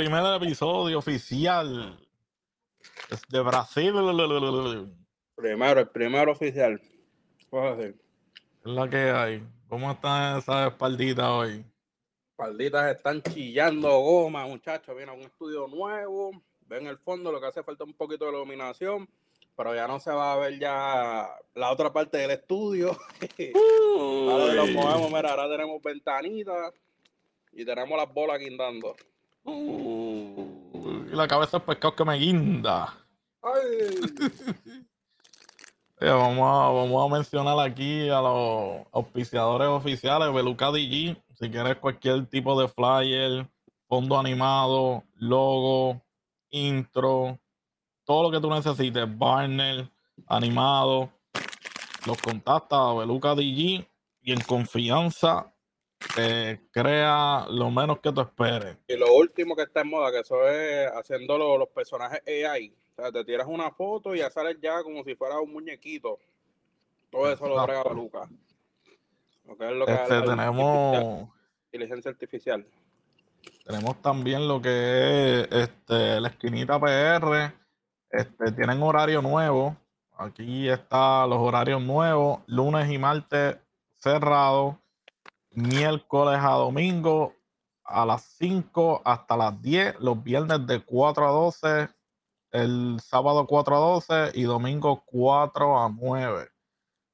primer episodio oficial de Brasil. Primero, el primero oficial. Es la que hay. ¿Cómo están esas espalditas hoy? Espalditas están chillando goma, muchachos. Viene un estudio nuevo. Ven el fondo, lo que hace falta un poquito de iluminación pero ya no se va a ver ya la otra parte del estudio. ahora nos movemos, mira, ahora tenemos ventanitas y tenemos las bolas guindando. Y la cabeza es pescado que me guinda. vamos, a, vamos a mencionar aquí a los auspiciadores oficiales, Beluca DG, si quieres cualquier tipo de flyer, fondo animado, logo, intro, todo lo que tú necesites, Barner, animado, los contacta a Beluca DG y en confianza te crea lo menos que tú esperes. Y lo último que está en moda, que eso es haciendo los, personajes AI. O sea, te tiras una foto y ya sales ya como si fuera un muñequito. Todo eso lo trae Beluca. Lo que es lo que este, tenemos inteligencia artificial. Tenemos también lo que es este, la esquinita PR, este, tienen horario nuevo. Aquí están los horarios nuevos. Lunes y martes cerrado. Miércoles a domingo a las 5 hasta las 10. Los viernes de 4 a 12. El sábado 4 a 12 y domingo 4 a 9.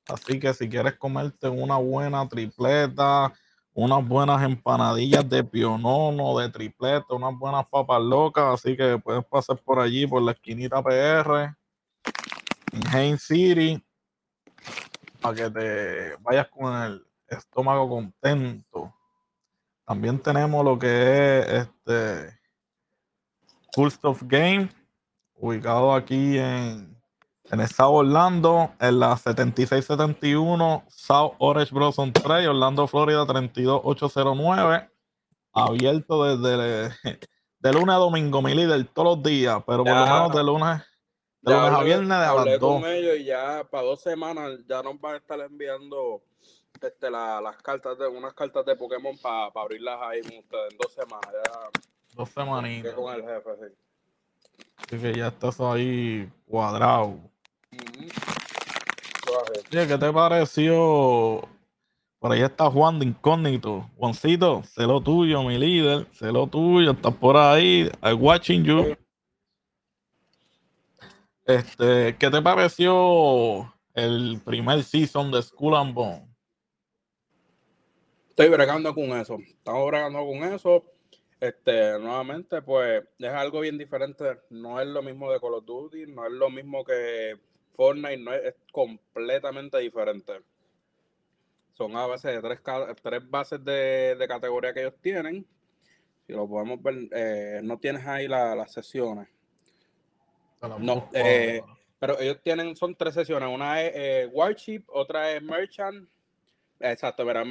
Así que si quieres comerte una buena tripleta, unas buenas empanadillas de pionono, de tripleta, unas buenas papas locas, así que puedes pasar por allí, por la esquinita PR, en Hain City, para que te vayas con el estómago contento. También tenemos lo que es este Full Stuff Game, ubicado aquí en en el South Orlando, en la 7671 South Orange Blossom 3, Orlando, Florida 32809. Abierto desde de lunes a domingo, mi líder, todos los días, pero por lo menos de lunes, de lunes a viernes de a las con ellos y ya para dos semanas ya nos van a estar enviando este, las cartas de unas cartas de Pokémon para abrirlas ahí ustedes en dos semanas. Ya, dos semanitas. Con el jefe, sí. Así que ya estás ahí cuadrado. ¿qué te pareció? Por ahí está Juan de Incógnito. Juancito, sé lo tuyo, mi líder. Sé lo tuyo, estás por ahí. I'm watching you. Este, ¿qué te pareció el primer season de School and Bone? Estoy bregando con eso. Estamos bregando con eso. Este, nuevamente, pues es algo bien diferente. No es lo mismo de Call of Duty, no es lo mismo que Fortnite no es, completamente diferente. Son a veces de tres, tres bases de, categoría que ellos tienen. Si lo podemos ver, eh, no tienes ahí las sesiones. No, eh, pero ellos tienen, son tres sesiones. Una es eh, Warship, otra es Merchant. Exacto, verá,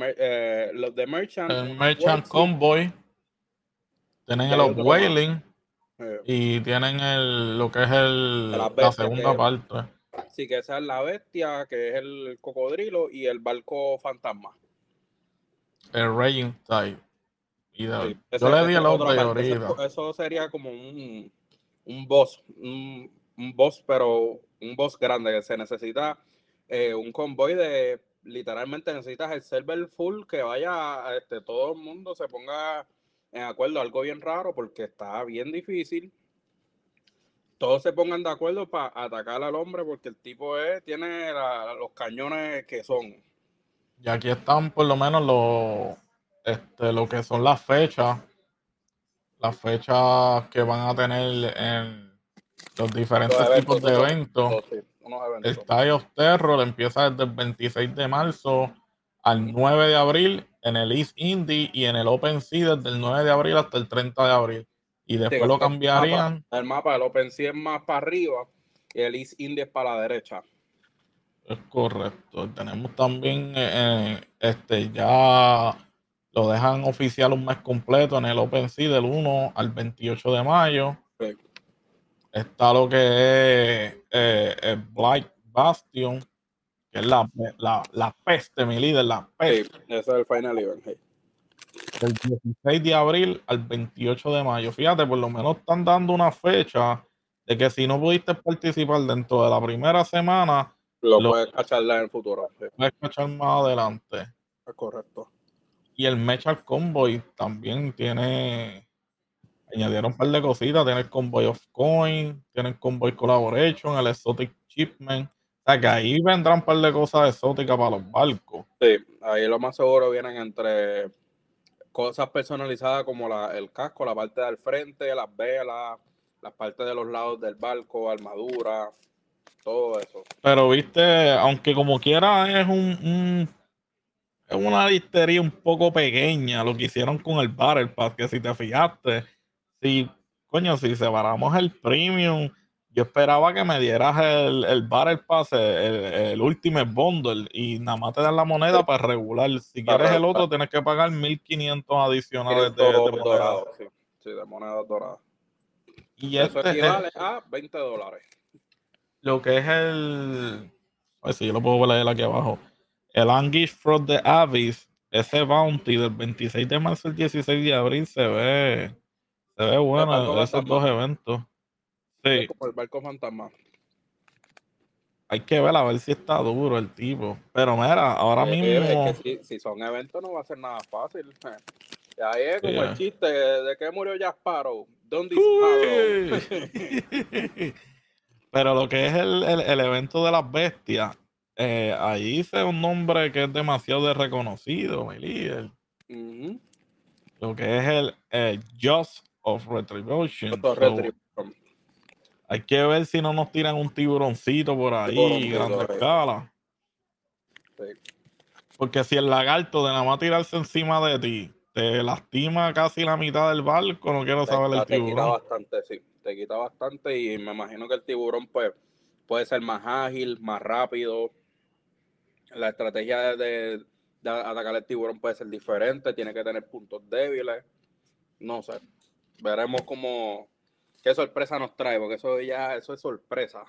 los de Merchant. El Merchant Convoy. Tienen el Whaling. y tienen el, lo que es el, la segunda parte. Sí, que esa es la bestia, que es el cocodrilo y el barco fantasma. El Raging Tide. yo le di el otro eso, eso, sería como un, un boss, un, boss, pero un boss grande que se necesita eh, un convoy de literalmente necesitas el server full que vaya, este, todo el mundo se ponga en acuerdo, algo bien raro porque está bien difícil todos se pongan de acuerdo para atacar al hombre porque el tipo es, tiene los cañones que son. Y aquí están por lo menos los, este, lo que son las fechas, las fechas que van a tener en los diferentes tipos de eventos. El Tide of Terror empieza desde el 26 de marzo al 9 de abril en el East Indie y en el Open Sea desde el 9 de abril hasta el 30 de abril y después lo cambiarían. El mapa, del OpenSea es más para arriba y el East India es para la derecha. Es correcto. Tenemos también, eh, este, ya lo dejan oficial un mes completo en el OpenSea del 1 al 28 de mayo. Está lo que es eh, Black Bastion, que es la, la, la, peste, mi líder, la peste. ese es el Final Event. del 16 de abril al 28 de mayo. Fíjate, por lo menos están dando una fecha de que si no pudiste participar dentro de la primera semana, lo, puedes cachar en el futuro. Puedes cachar más adelante. Es correcto. Y el Mechal Convoy también tiene. Añadieron un par de cositas. Tiene el Convoy of Coin, tiene el Convoy Collaboration, el Exotic Shipment. O sea que ahí vendrán un par de cosas exóticas para los barcos. Sí, ahí lo más seguro vienen entre cosas personalizadas como la, el casco, la parte del frente, las velas, las partes de los lados del barco, armadura, todo eso. Pero viste, aunque como quiera es un, es una listería un poco pequeña lo que hicieron con el Battle Pass, que si te fijaste, si, coño, si separamos el premium, yo esperaba que me dieras el, el Battle Pass, el, el Ultimate Bundle, y nada más te dan la moneda para regular. Si quieres el otro, tienes que pagar 1500 adicionales de, de, moneda. Sí. de moneda dorada. Y Eso este equivale a 20 dólares lo que es el. A ver si yo lo puedo leer aquí abajo. El Anguish from the Abyss, ese bounty del 26 de marzo al 16 de abril se ve. Se ve bueno esos dos eventos. Sí. el barco fantasma. Hay que ver a ver si está duro el tipo. Pero mira, ahora mismo. Es que si, son eventos no va a ser nada fácil. Y ahí es como el chiste de que murió Jasparo. ¿Dónde Pero lo que es el, evento de las bestias, eh, ahí dice un nombre que es demasiado reconocido, mi líder. Lo que es el, Just of Retribution. hay que ver si no nos tiran un tiburoncito por ahí, grande escala. Porque si el lagarto de nada más tirarse encima de ti te lastima casi la mitad del barco, no quiero saber el tiburón. bastante, sí te quita bastante y me imagino que el tiburón pues puede ser más ágil, más rápido. La estrategia de, atacar el tiburón puede ser diferente, tiene que tener puntos débiles. No sé. Veremos cómo qué sorpresa nos trae, porque eso ya eso es sorpresa.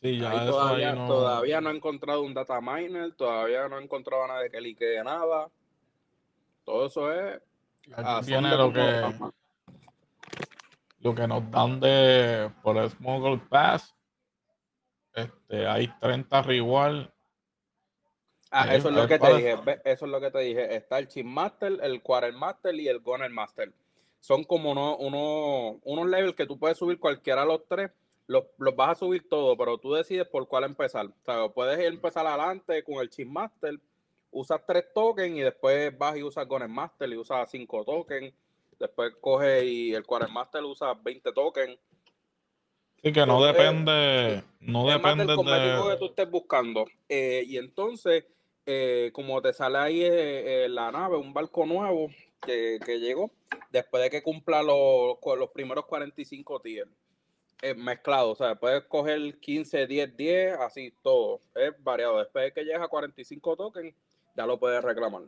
Sí, ya todavía, no... todavía no he encontrado un data miner, todavía no he encontrado a nadie que liquee nada. Todo eso es. Viene lo que, lo que nos dan de por el Smuggle Pass. Este, hay 30 reward. Ah, eso es lo que te dije. Eso es lo que te dije. Está el Chip Master, el Quarter Master y el Gunner Master. Son como uno, uno, unos levels que tú puedes subir cualquiera de los tres. Los, los, vas a subir todo, pero tú decides por cuál empezar. O sea, puedes empezar adelante con el Chip Master, usas tres tokens y después vas y usas Gunner Master y usas cinco tokens Después coge y el Quartermaster usa 20 tokens. Sí, que no depende, no depende del de... que tú estés buscando. Eh, y entonces, eh, como te sale ahí eh, la nave, un barco nuevo que, llegó, después de que cumpla los, los primeros 45 tiers. mezclado, o sea, puedes coger 15, 10, 10, así todo. Es variado. Después de que llegue a 45 tokens, ya lo puedes reclamar.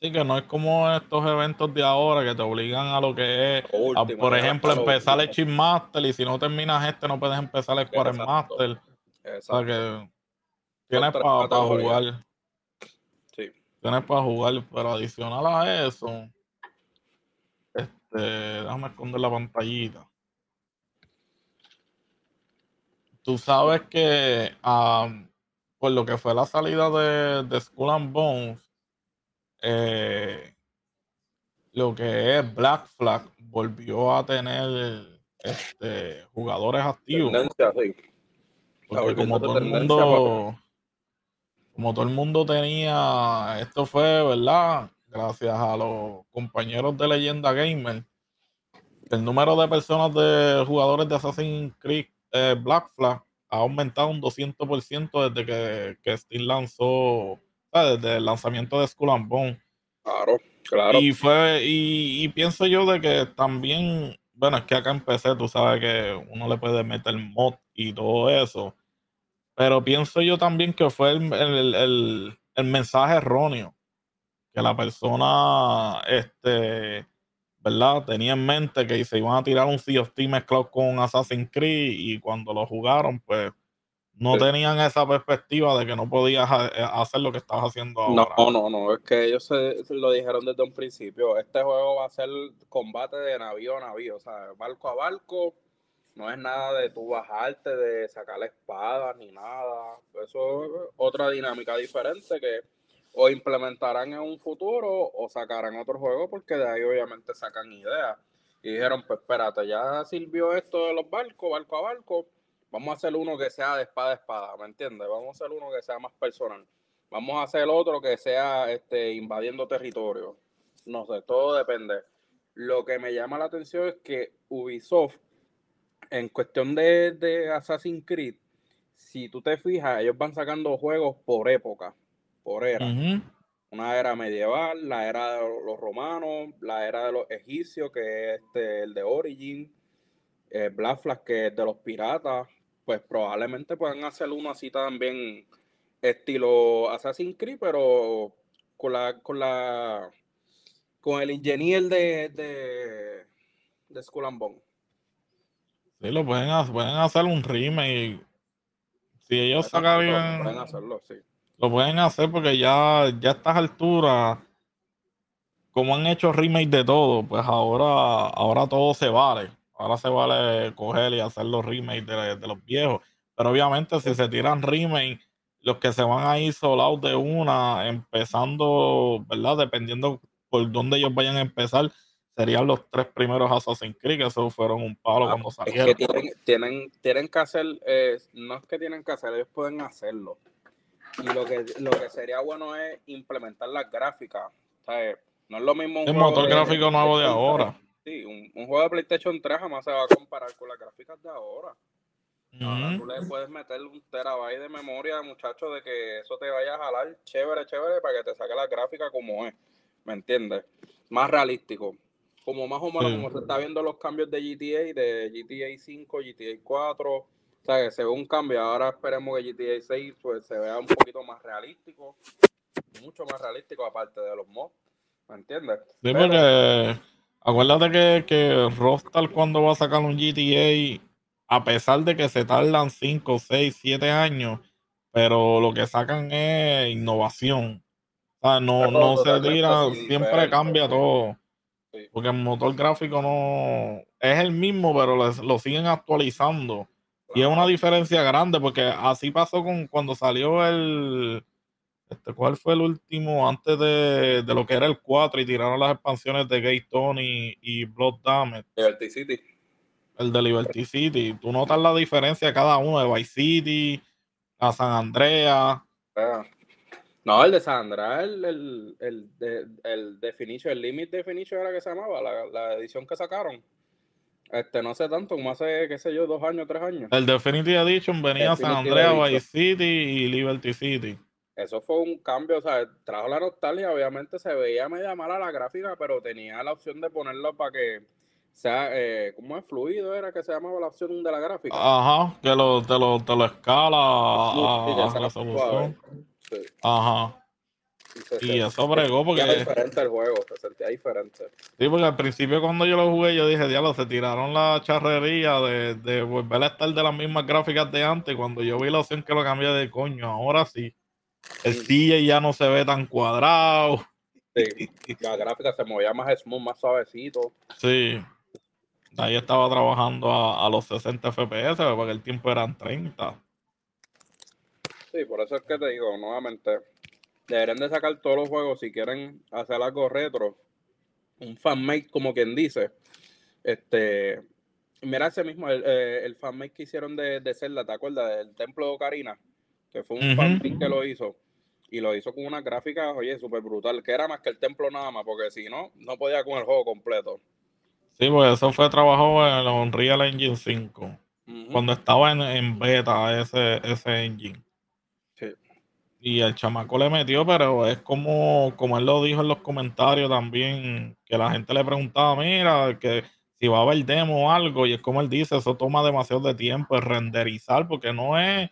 Sí, que no es como estos eventos de ahora que te obligan a lo que es, por ejemplo, empezar el Chip Master y si no terminas este no puedes empezar el Quarter Master. O sea que tienes para jugar. Sí. Tienes para jugar, pero adicional a eso, este, déjame esconder la pantallita. Tú sabes que um, por lo que fue la salida de, de Skull and Bones, eh, lo que es Black Flag volvió a tener este, jugadores activos. Porque como todo el mundo, como todo el mundo tenía, esto fue, ¿verdad? Gracias a los compañeros de Leyenda Gamer, el número de personas de jugadores de Assassin's Creed eh, Black Flag ha aumentado un 200% desde que, que Steam lanzó desde el lanzamiento de Skull and Bone. Claro, claro. Y fue, y, pienso yo de que también, bueno, es que acá empecé, tú sabes que uno le puede meter mod y todo eso. Pero pienso yo también que fue el, mensaje erróneo. Que la persona, este, ¿verdad? Tenía en mente que se iban a tirar un Sea of mezclado con Assassin's Creed y cuando lo jugaron, pues no tenían esa perspectiva de que no podías eh, hacer lo que estabas haciendo ahora. No, no, no, es que ellos se, lo dijeron desde un principio. Este juego va a ser combate de navío a navío, o sea, barco a barco. No es nada de tú bajarte, de sacar la espada, ni nada. Eso es otra dinámica diferente que o implementarán en un futuro o sacarán otro juego porque de ahí obviamente sacan ideas. Y dijeron, pues espérate, ya sirvió esto de los barcos, barco a barco Vamos a hacer uno que sea de espada a espada, ¿me entiendes? Vamos a hacer uno que sea más personal. Vamos a hacer otro que sea este, invadiendo territorio. No sé, todo depende. Lo que me llama la atención es que Ubisoft, en cuestión de, de Assassin's Creed, si tú te fijas, ellos van sacando juegos por época, por era. Una era medieval, la era de los romanos, la era de los egipcios, que es este, el de Origin, eh, Black Flag, que es de los piratas, pues probablemente puedan hacer uno así también estilo Assassin's Creed, pero con la con la con el ingeniero de, de, de Skull and Bone. Sí, lo pueden, pueden hacer un remake. Si ellos sacan Lo pueden hacerlo, sí. Lo pueden hacer porque ya, ya a estas alturas, como han hecho remake de todo, pues ahora, ahora todo se vale. Ahora se vale coger y hacer los remakes de, los viejos. Pero obviamente si se tiran remakes, los que se van a ir solados de una, empezando, ¿verdad? Dependiendo por dónde ellos vayan a empezar, serían los tres primeros Assassin's Creed, que esos fueron un palo ah, cuando salieron. Es que tienen, tienen, que hacer, eh, no es que tienen que hacer, ellos pueden hacerlo. Y lo que, lo que sería bueno es implementar las gráficas. no es lo mismo un El motor gráfico nuevo de ahora. Sí, un, juego de PlayStation 3 jamás se va a comparar con las gráficas de ahora. Ahora tú le puedes meter un terabyte de memoria, muchacho, de que eso te vaya a jalar chévere, chévere, para que te saque la gráfica como es. ¿Me entiendes? Más realístico. Como más o menos como se está viendo los cambios de GTA, de GTA 5, GTA 4. O sea, que se ve un cambio. Ahora esperemos que GTA 6 pues, se vea un poquito más realístico. Mucho más realístico, aparte de los mods. ¿Me entiendes? Sí, porque Acuérdate que, que Rostal cuando va a sacar un GTA, a pesar de que se tardan 5, 6, 7 años, pero lo que sacan es innovación. O sea, no, no se tira, siempre cambia todo. Porque el motor gráfico no es el mismo, pero lo siguen actualizando. Y es una diferencia grande, porque así pasó con cuando salió el, este, ¿Cuál fue el último antes de, lo que era el 4 y tiraron las expansiones de Gay Tony y Blood Damage? Liberty City. El de Liberty City. Tú notas la diferencia de cada uno, de Vice City, a San Andrea. Ah. No, el de San Andrea, el, el, el, el, Definition, el Limit Definition era que se llamaba, la, edición que sacaron. Este, no sé tanto, como hace, qué sé yo, dos años, tres años. El Definitive Edition venía a San Andrea, Vice City y Liberty City eso fue un cambio, o sea, trajo la nostalgia, obviamente se veía media mala la gráfica, pero tenía la opción de ponerlo para que sea, eh, ¿cómo es? Fluido era que se llamaba la opción de la gráfica. Ajá, que lo, te, lo, te lo escala a, la solución. Ajá. Y, eso bregó porque... Era diferente el juego, se sentía diferente. Sí, porque al principio cuando yo lo jugué, yo dije, diablo, se tiraron la charrería de, de volver a estar de las mismas gráficas de antes. Cuando yo vi la opción que lo cambié de coño, ahora sí. El DJ ya no se ve tan cuadrado. Sí, la gráfica se movía más smooth, más suavecito. Sí. Ahí estaba trabajando a, los 60 FPS, porque el tiempo eran 30. Sí, por eso es que te digo, nuevamente, deberían de sacar todos los juegos si quieren hacer algo retro. Un fanmate, como quien dice. Este, mira ese mismo, el, eh, el fanmate que hicieron de, de Zelda, ¿te acuerdas? Del Templo de Ocarina que fue un fan que lo hizo. Y lo hizo con una gráfica, oye, súper brutal, que era más que el templo nada más, porque si no, no podía con el juego completo. Sí, pues eso fue trabajo en el Unreal Engine 5. Cuando estaba en, beta ese, ese engine. Y el chamaco le metió, pero es como, como él lo dijo en los comentarios también, que la gente le preguntaba, mira, que si va a haber demo o algo, y es como él dice, eso toma demasiado de tiempo, es renderizar, porque no es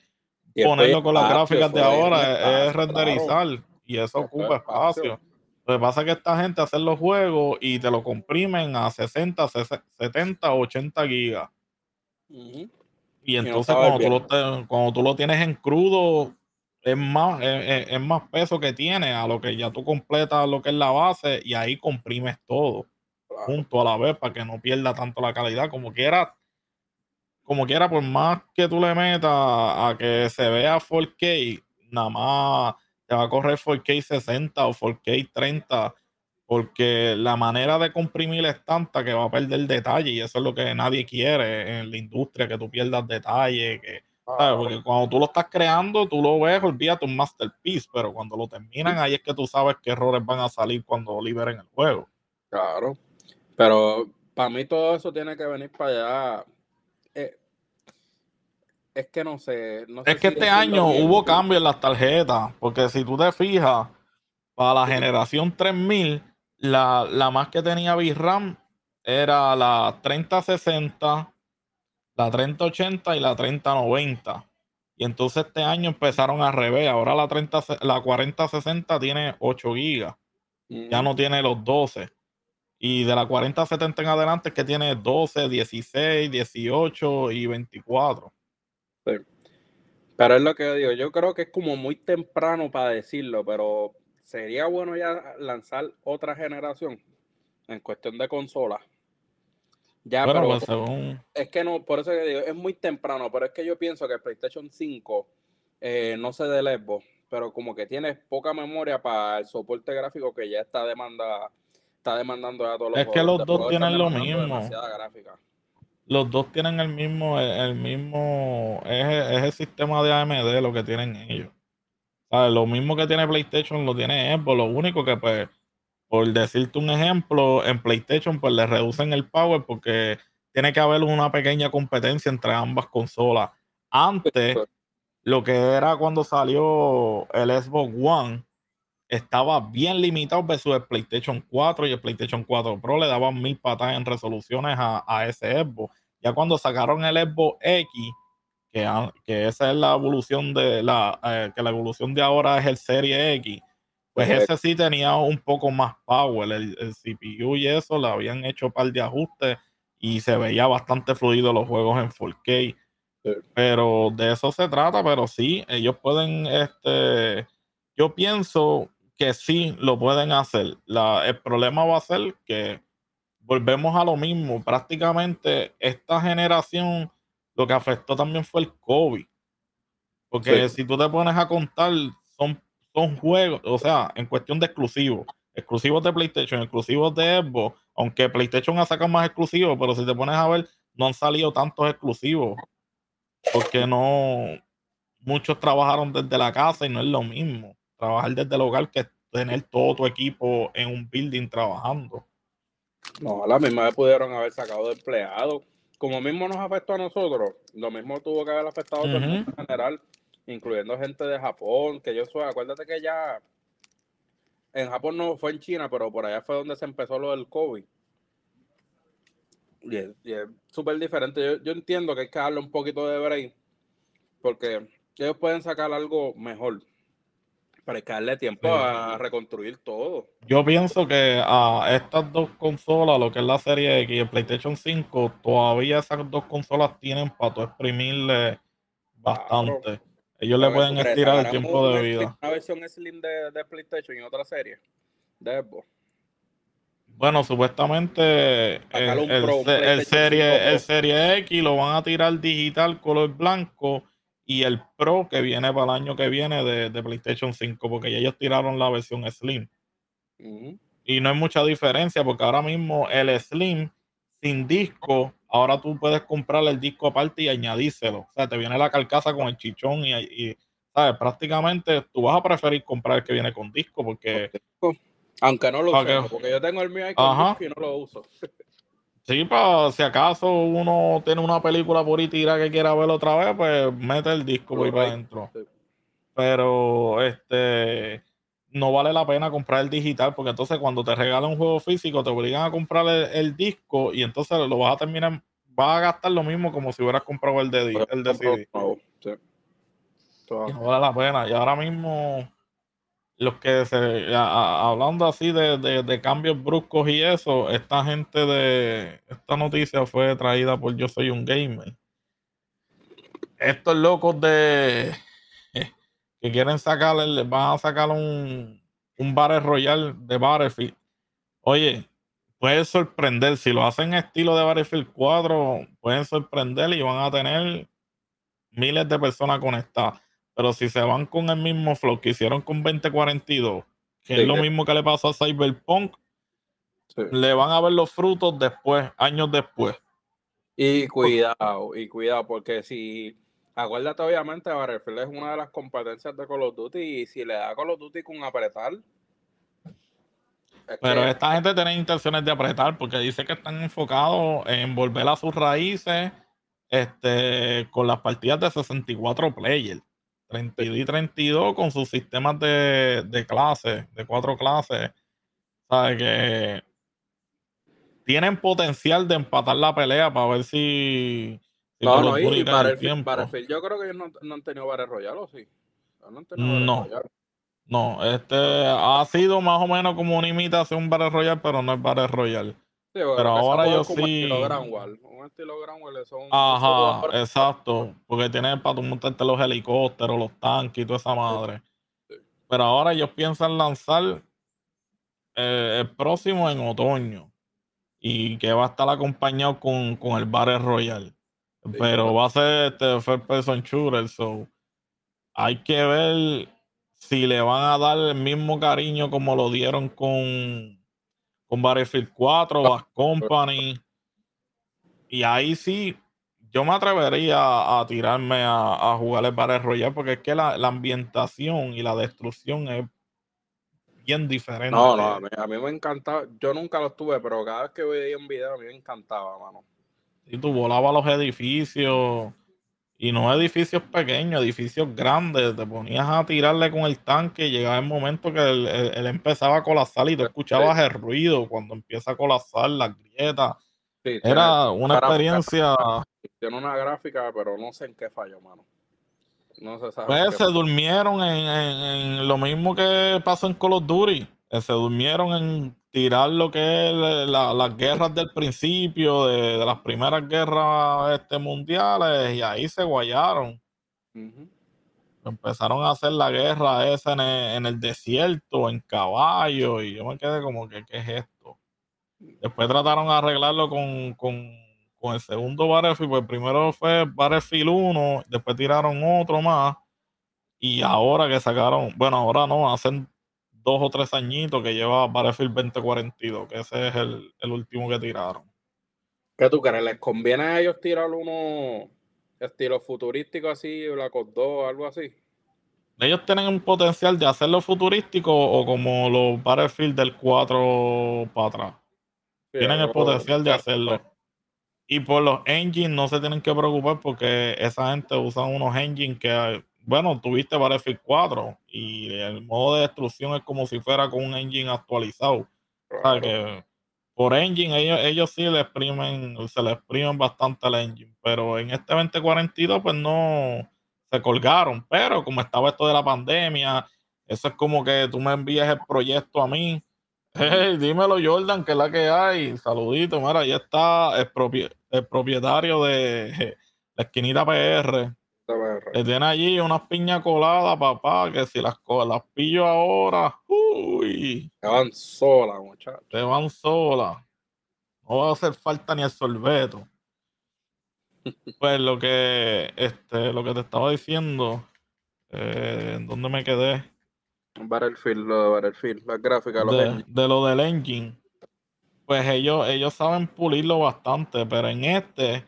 ponerlo con las gráficas de ahora es, renderizar y eso ocupa espacio. Lo que pasa es que esta gente hace los juegos y te lo comprimen a 60, 70, 80 gigas. Y entonces cuando, tú lo, cuando tú lo tienes en crudo, es más, es, más peso que tiene a lo que ya tú completas lo que es la base y ahí comprimes todo junto a la vez para que no pierda tanto la calidad. Como quiera, como quiera, por más que tú le metas a que se vea 4K, nada más te va a correr 4K 60 o 4K 30 porque la manera de comprimir es tanta que va a perder detalle y eso es lo que nadie quiere en la industria, que tú pierdas detalle, que, porque cuando tú lo estás creando, tú lo ves, olvídate un masterpiece, pero cuando lo terminan, ahí es que tú sabes qué errores van a salir cuando liberen el juego. Claro, pero para mí todo eso tiene que venir para allá. Eh, es que no sé. es que este año hubo cambio en las tarjetas, porque si tú te fijas, para la generación 3000, la, más que tenía VRAM era la 3060, la 3080 y la 3090. Y entonces este año empezaron a revés. Ahora la, 30, la 4060 tiene 8 GB. Ya no mm. tiene los 12. Y de la 4070 en adelante es que tiene 12, 16, 18 y 24. Pero es lo que digo. Yo creo que es como muy temprano para decirlo, pero sería bueno ya lanzar otra generación en cuestión de consolas. Ya, pero pues, es que no, por eso que digo, es muy temprano, pero es que yo pienso que el PlayStation 5 eh, no se dé pero como que tiene poca memoria para el soporte gráfico que ya está demanda, está demandando a todos los Es que los dos tienen lo mismo. Los dos tienen el mismo, el mismo, es, es el sistema de AMD lo que tienen ellos. Lo mismo que tiene PlayStation lo tiene Xbox. Lo único que, pues, por decirte un ejemplo, en PlayStation, pues le reducen el power porque tiene que haber una pequeña competencia entre ambas consolas. Antes, lo que era cuando salió el Xbox One, estaba bien limitado versus el PlayStation 4 y el PlayStation 4 Pro le daban mil patadas en resoluciones a, a ese Xbox. Ya cuando sacaron el Xbox X, que, esa es la evolución de la, eh, que la evolución de ahora es el Serie X, pues ese sí tenía un poco más power, el, CPU y eso, le habían hecho un par de ajustes y se veía bastante fluido los juegos en 4K. Pero de eso se trata, pero sí, ellos pueden, este, yo pienso que sí lo pueden hacer. La, el problema va a ser que volvemos a lo mismo. Prácticamente esta generación lo que afectó también fue el COVID. Porque si tú te pones a contar, son, son juegos, o sea, en cuestión de exclusivos, exclusivos de PlayStation, exclusivos de Xbox, aunque PlayStation ha sacado más exclusivos, pero si te pones a ver, no han salido tantos exclusivos. Porque no, muchos trabajaron desde la casa y no es lo mismo. Trabajar desde el hogar que tener todo tu equipo en un building trabajando. No, a la misma vez pudieron haber sacado de empleados como mismo nos afectó a nosotros, lo mismo tuvo que haber afectado a todo el mundo en general, incluyendo gente de Japón, que yo soy, acuérdate que ya en Japón no fue en China, pero por allá fue donde se empezó lo del COVID. Y es súper diferente. Yo, yo, entiendo que hay que darle un poquito de break, porque ellos pueden sacar algo mejor. Para hay que darle tiempo a reconstruir todo. Yo pienso que a estas dos consolas, lo que es la serie X y el PlayStation 5, todavía esas dos consolas tienen para todo exprimirle bastante. Ellos le pueden estirar el tiempo de vida. Una versión Slim de, PlayStation y otra serie de Bueno, supuestamente el, serie, el Serie X lo van a tirar digital color blanco y el Pro que viene para el año que viene de, PlayStation 5, porque ya ellos tiraron la versión Slim. Y no hay mucha diferencia, porque ahora mismo el Slim sin disco, ahora tú puedes comprar el disco aparte y añadírselo. O sea, te viene la carcasa con el chichón y, ¿sabes? Prácticamente tú vas a preferir comprar el que viene con disco, porque... Aunque no lo uso, porque yo tengo el mío ahí con disco y no lo uso. Sí, para si acaso uno tiene una película por ahí tira que quiera ver otra vez, pues mete el disco por ahí para adentro. Pero este no vale la pena comprar el digital, porque entonces cuando te regalan un juego físico, te obligan a comprar el, disco y entonces lo vas a terminar, vas a gastar lo mismo como si hubieras comprado el de, el de CD. no vale la pena. Y ahora mismo los que se hablando así de, cambios bruscos y eso, esta gente de esta noticia fue traída por Yo Soy un Gamer. estos locos de que quieren sacarle, van a sacar un, un Battle Royale de Battlefield. Oye, puede sorprender. Si lo hacen estilo de Battlefield 4, pueden sorprender y van a tener miles de personas conectadas. Pero si se van con el mismo flow que hicieron con 2042, que es lo mismo que le pasó a Cyberpunk, le van a ver los frutos después, años después. Y cuidado, y cuidado, porque si acuérdate, obviamente, Battlefield es una de las competencias de Call of Duty y si le da Call of Duty con apretar. Pero esta gente tiene intenciones de apretar porque dice que están enfocados en volver a sus raíces este, con las partidas de 64 players. 32 y 32 con sus sistemas de, de clases, de cuatro clases. ¿Sabes? Que tienen potencial de empatar la pelea para ver si no, no, y el, para yo creo que ellos no, no han tenido Battle Royale, ¿o sí? No, no, este ha sido más o menos como una imitación un Battle Royale, pero no es Battle Royale. Sí, pero ahora yo sí. Un estilo Granwall. Un estilo Granwall son. Ajá, exacto. Porque tiene para tú montarte los helicópteros, los tanques y toda esa madre. Pero ahora ellos piensan lanzar eh, el próximo en otoño. Y que va a estar acompañado con, con el Battle Royale. Pero va a ser este first person shooter, so hay que ver si le van a dar el mismo cariño como lo dieron con, con Battlefield 4, Bass Company. Y ahí sí, yo me atrevería a, tirarme a, jugar el Battle Royale porque es que la, ambientación y la destrucción es bien diferente. No, no, a mí, a mí me encantaba. Yo nunca lo tuve, pero cada vez que veía un video a mí me encantaba, mano. Y tú volabas los edificios, y no edificios pequeños, edificios grandes. Te ponías a tirarle con el tanque y llegaba el momento que él, empezaba a colapsar y tú escuchabas el ruido cuando empieza a colapsar las grietas. Era una experiencia. Tiene una gráfica, pero no sé en qué falló, mano. No se sabe. Pues se durmieron en, en, lo mismo que pasó en Call of Duty. Eh, se durmieron en tirar lo que es las guerras del principio, de, las primeras guerras este, mundiales, y ahí se guayaron. Empezaron a hacer la guerra esa en el, desierto, en caballo, y yo me quedé como que, ¿qué es esto? Después trataron de arreglarlo con, con, con el segundo Battlefield, pues primero fue Battlefield 1, después tiraron otro más, y ahora que sacaron, bueno, ahora no, hacen dos o tres añitos que lleva Battlefield 2042, que ese es el, último que tiraron. ¿Qué tú crees? ¿Les conviene a ellos tirar uno estilo futurístico así, Black Ops 2, algo así? Ellos tienen un potencial de hacerlo futurístico o como los Battlefield del 4 para atrás. tienen el potencial de hacerlo. Y por los engines no se tienen que preocupar porque esa gente usa unos engines que bueno, tuviste Battlefield 4 y el modo de destrucción es como si fuera con un engine actualizado. O sea que por engine ellos, ellos sí le exprimen, se le exprimen bastante el engine, pero en este 2042 pues no se colgaron, pero como estaba esto de la pandemia, eso es como que tú me envías el proyecto a mí. Hey, dímelo Jordan, que es la que hay. Saludito, mira, ahí está el, el propietario de la esquinita PR. Te tiene allí unas piña coladas, papá, que si las, las pillo ahora, uy. Te van sola, muchachos. Te van sola. No va a hacer falta ni el sorbeto. pues lo que, este, lo que te estaba diciendo, eh, ¿dónde me quedé? Battlefield, lo de Battlefield, las gráficas, de, de lo del engine. Pues ellos, ellos saben pulirlo bastante, pero en este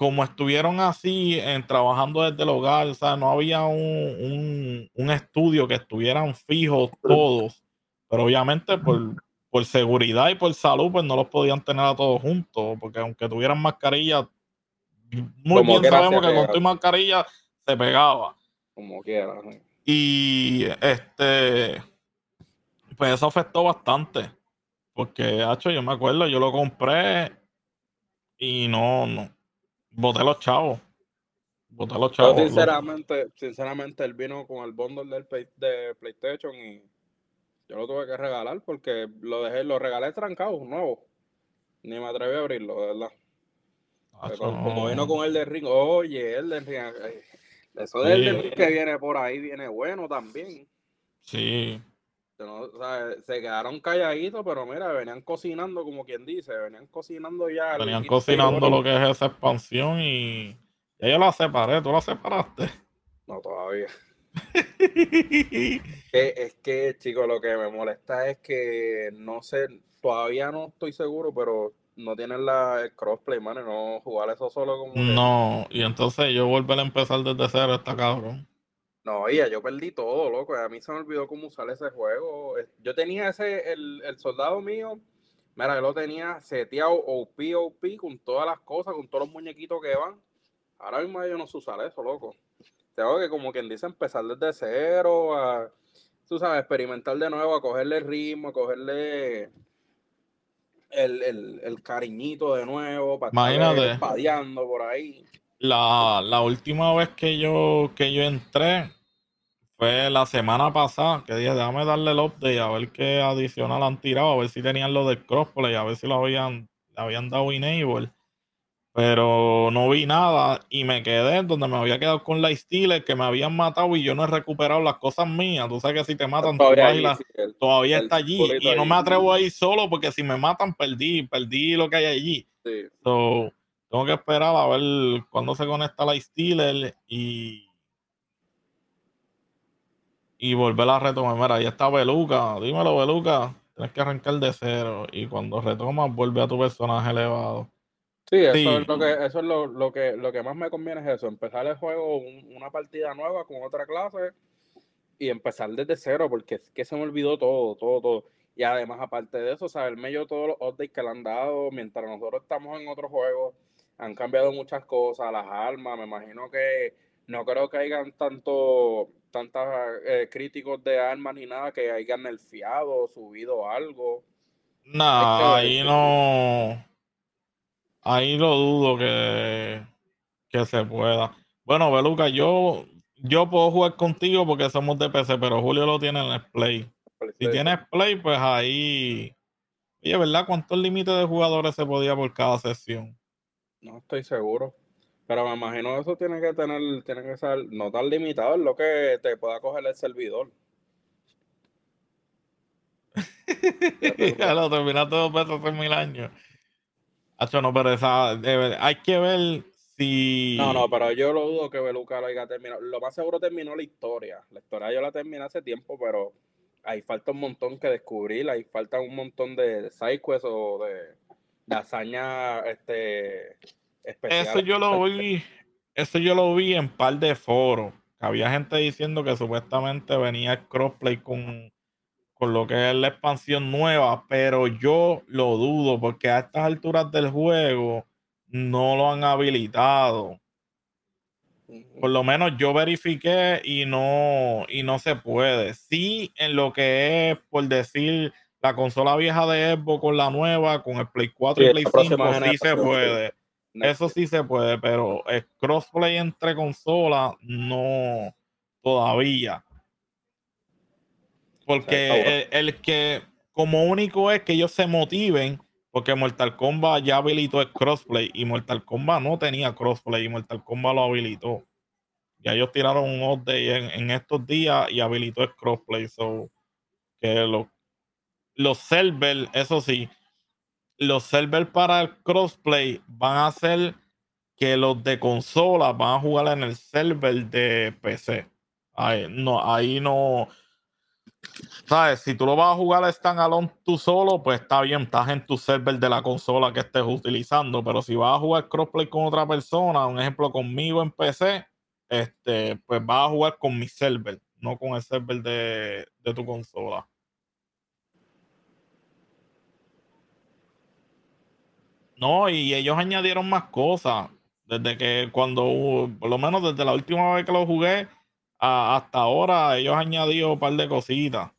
como estuvieron así en, trabajando desde el hogar, o sea, no había un, estudio que estuvieran fijos todos, pero obviamente por, por, seguridad y por salud, pues no los podían tener a todos juntos, porque aunque tuvieran mascarilla, muy bien sabemos que con tu mascarilla se pegaba. Como quiera. Y este, pues eso afectó bastante, porque, hecho, yo me acuerdo, yo lo compré y no, no Boté los chavos. Boté los chavos. sinceramente, sinceramente, él vino con el bundle del de PlayStation y yo lo tuve que regalar porque lo dejé, lo regalé trancado, nuevo. Ni me atreví a abrirlo, de verdad. como vino con el de Ring, oye, el de Ring, eso del de Ring que viene por ahí viene bueno también. Sí. Se quedaron calladitos, pero mira, venían cocinando, como quien dice, venían cocinando ya. Venían cocinando lo que es esa expansión y ya yo la separé, ¿tú la separaste? No, todavía. es que, chicos, lo que me molesta es que no sé, todavía no estoy seguro, pero no tienen la, el crossplay, man, no jugar eso solo como. No, y entonces yo volver a empezar desde cero, está cabrón. No, ya yo perdí todo, loco. A mí se me olvidó cómo usar ese juego. Yo tenía ese, el, el soldado mío, mira, yo lo tenía seteado OP, OP, con todas las cosas, con todos los muñequitos que van. Ahora mismo yo no sé usar eso, loco. Tengo que, como quien dice, empezar desde cero, a, tú sabes, experimentar de nuevo, a cogerle ritmo, a cogerle el, cariñito de nuevo, para Imagínate. estar por ahí. La, última vez que yo, que yo entré fue la semana pasada, que dije, déjame darle el update a ver qué adicional han tirado, a ver si tenían lo del crossplay, a ver si lo habían, habían dado enable. Pero no vi nada y me quedé donde me había quedado con la Steelers que me habían matado y yo no he recuperado las cosas mías. Tú sabes que si te matan, todavía, todavía está allí. Y no me atrevo a ir solo porque si me matan, perdí, perdí lo que hay allí. Tengo que esperar a ver cuándo se conecta la Steelers y, y volver a retomar. Mira, ahí está Beluca. Dímelo, Beluca. Tienes que arrancar de cero. Y cuando retomas, vuelve a tu personaje elevado. Sí, eso es lo que, eso es lo, que, lo que más me conviene es eso, empezar el juego, una partida nueva con otra clase y empezar desde cero, porque es que se me olvidó todo, todo, todo. Y además, aparte de eso, saberme yo todos los updates que le han dado, mientras nosotros estamos en otro juego, han cambiado muchas cosas, las armas, me imagino que no creo que hayan tanto, tantos eh, críticos de armas ni nada que hayan nerfeado, subido algo. No, ahí no Ahí lo dudo que, que se pueda. Bueno, Beluca, yo, yo puedo jugar contigo porque somos de PC, pero Julio lo tiene en el Play. Si tienes Play, pues ahí. Oye, ¿verdad? ¿Cuántos límites de jugadores se podía por cada sesión? No estoy seguro. Pero me imagino eso tiene que tener, tiene que ser no tan limitado, es lo que te pueda coger el servidor. ya lo terminaste dos veces hace mil años no, pero esa, hay que ver si. No, no, pero yo lo dudo que Beluca lo haya terminado. Lo más seguro terminó la historia. La historia yo la terminé hace tiempo, pero ahí falta un montón que descubrir. Ahí falta un montón de sidequests o de, hazañas este, especiales. Eso yo lo vi. Eso yo lo vi en par de foros. Había gente diciendo que supuestamente venía el crossplay con con lo que es la expansión nueva, pero yo lo dudo porque a estas alturas del juego no lo han habilitado. Por lo menos yo verifiqué y no, y no se puede. Sí, en lo que es, por decir, la consola vieja de Xbox con la nueva, con el Play 4 y Play 5, sí se puede. Eso sí se puede, pero el crossplay entre consolas no todavía. Porque el, que como único es que ellos se motiven, porque Mortal Kombat ya habilitó el crossplay y Mortal Kombat no tenía crossplay y Mortal Kombat lo habilitó. Ya ellos tiraron un update en, estos días y habilitó el crossplay. So, que los servers, eso sí, los servers para el crossplay van a ser que los de consola van a jugar en el server de PC. Ahí no, ahí no, ¿Sabes? Si tú lo vas a jugar standalone tú solo, pues está bien, estás en tu server de la consola que estés utilizando. Pero si vas a jugar crossplay con otra persona, un ejemplo conmigo en PC, este, pues vas a jugar con mi server, no con el server de, de tu consola. No, y ellos añadieron más cosas. Desde que cuando, por lo menos desde la última vez que lo jugué, hasta ahora ellos han añadido un par de cositas.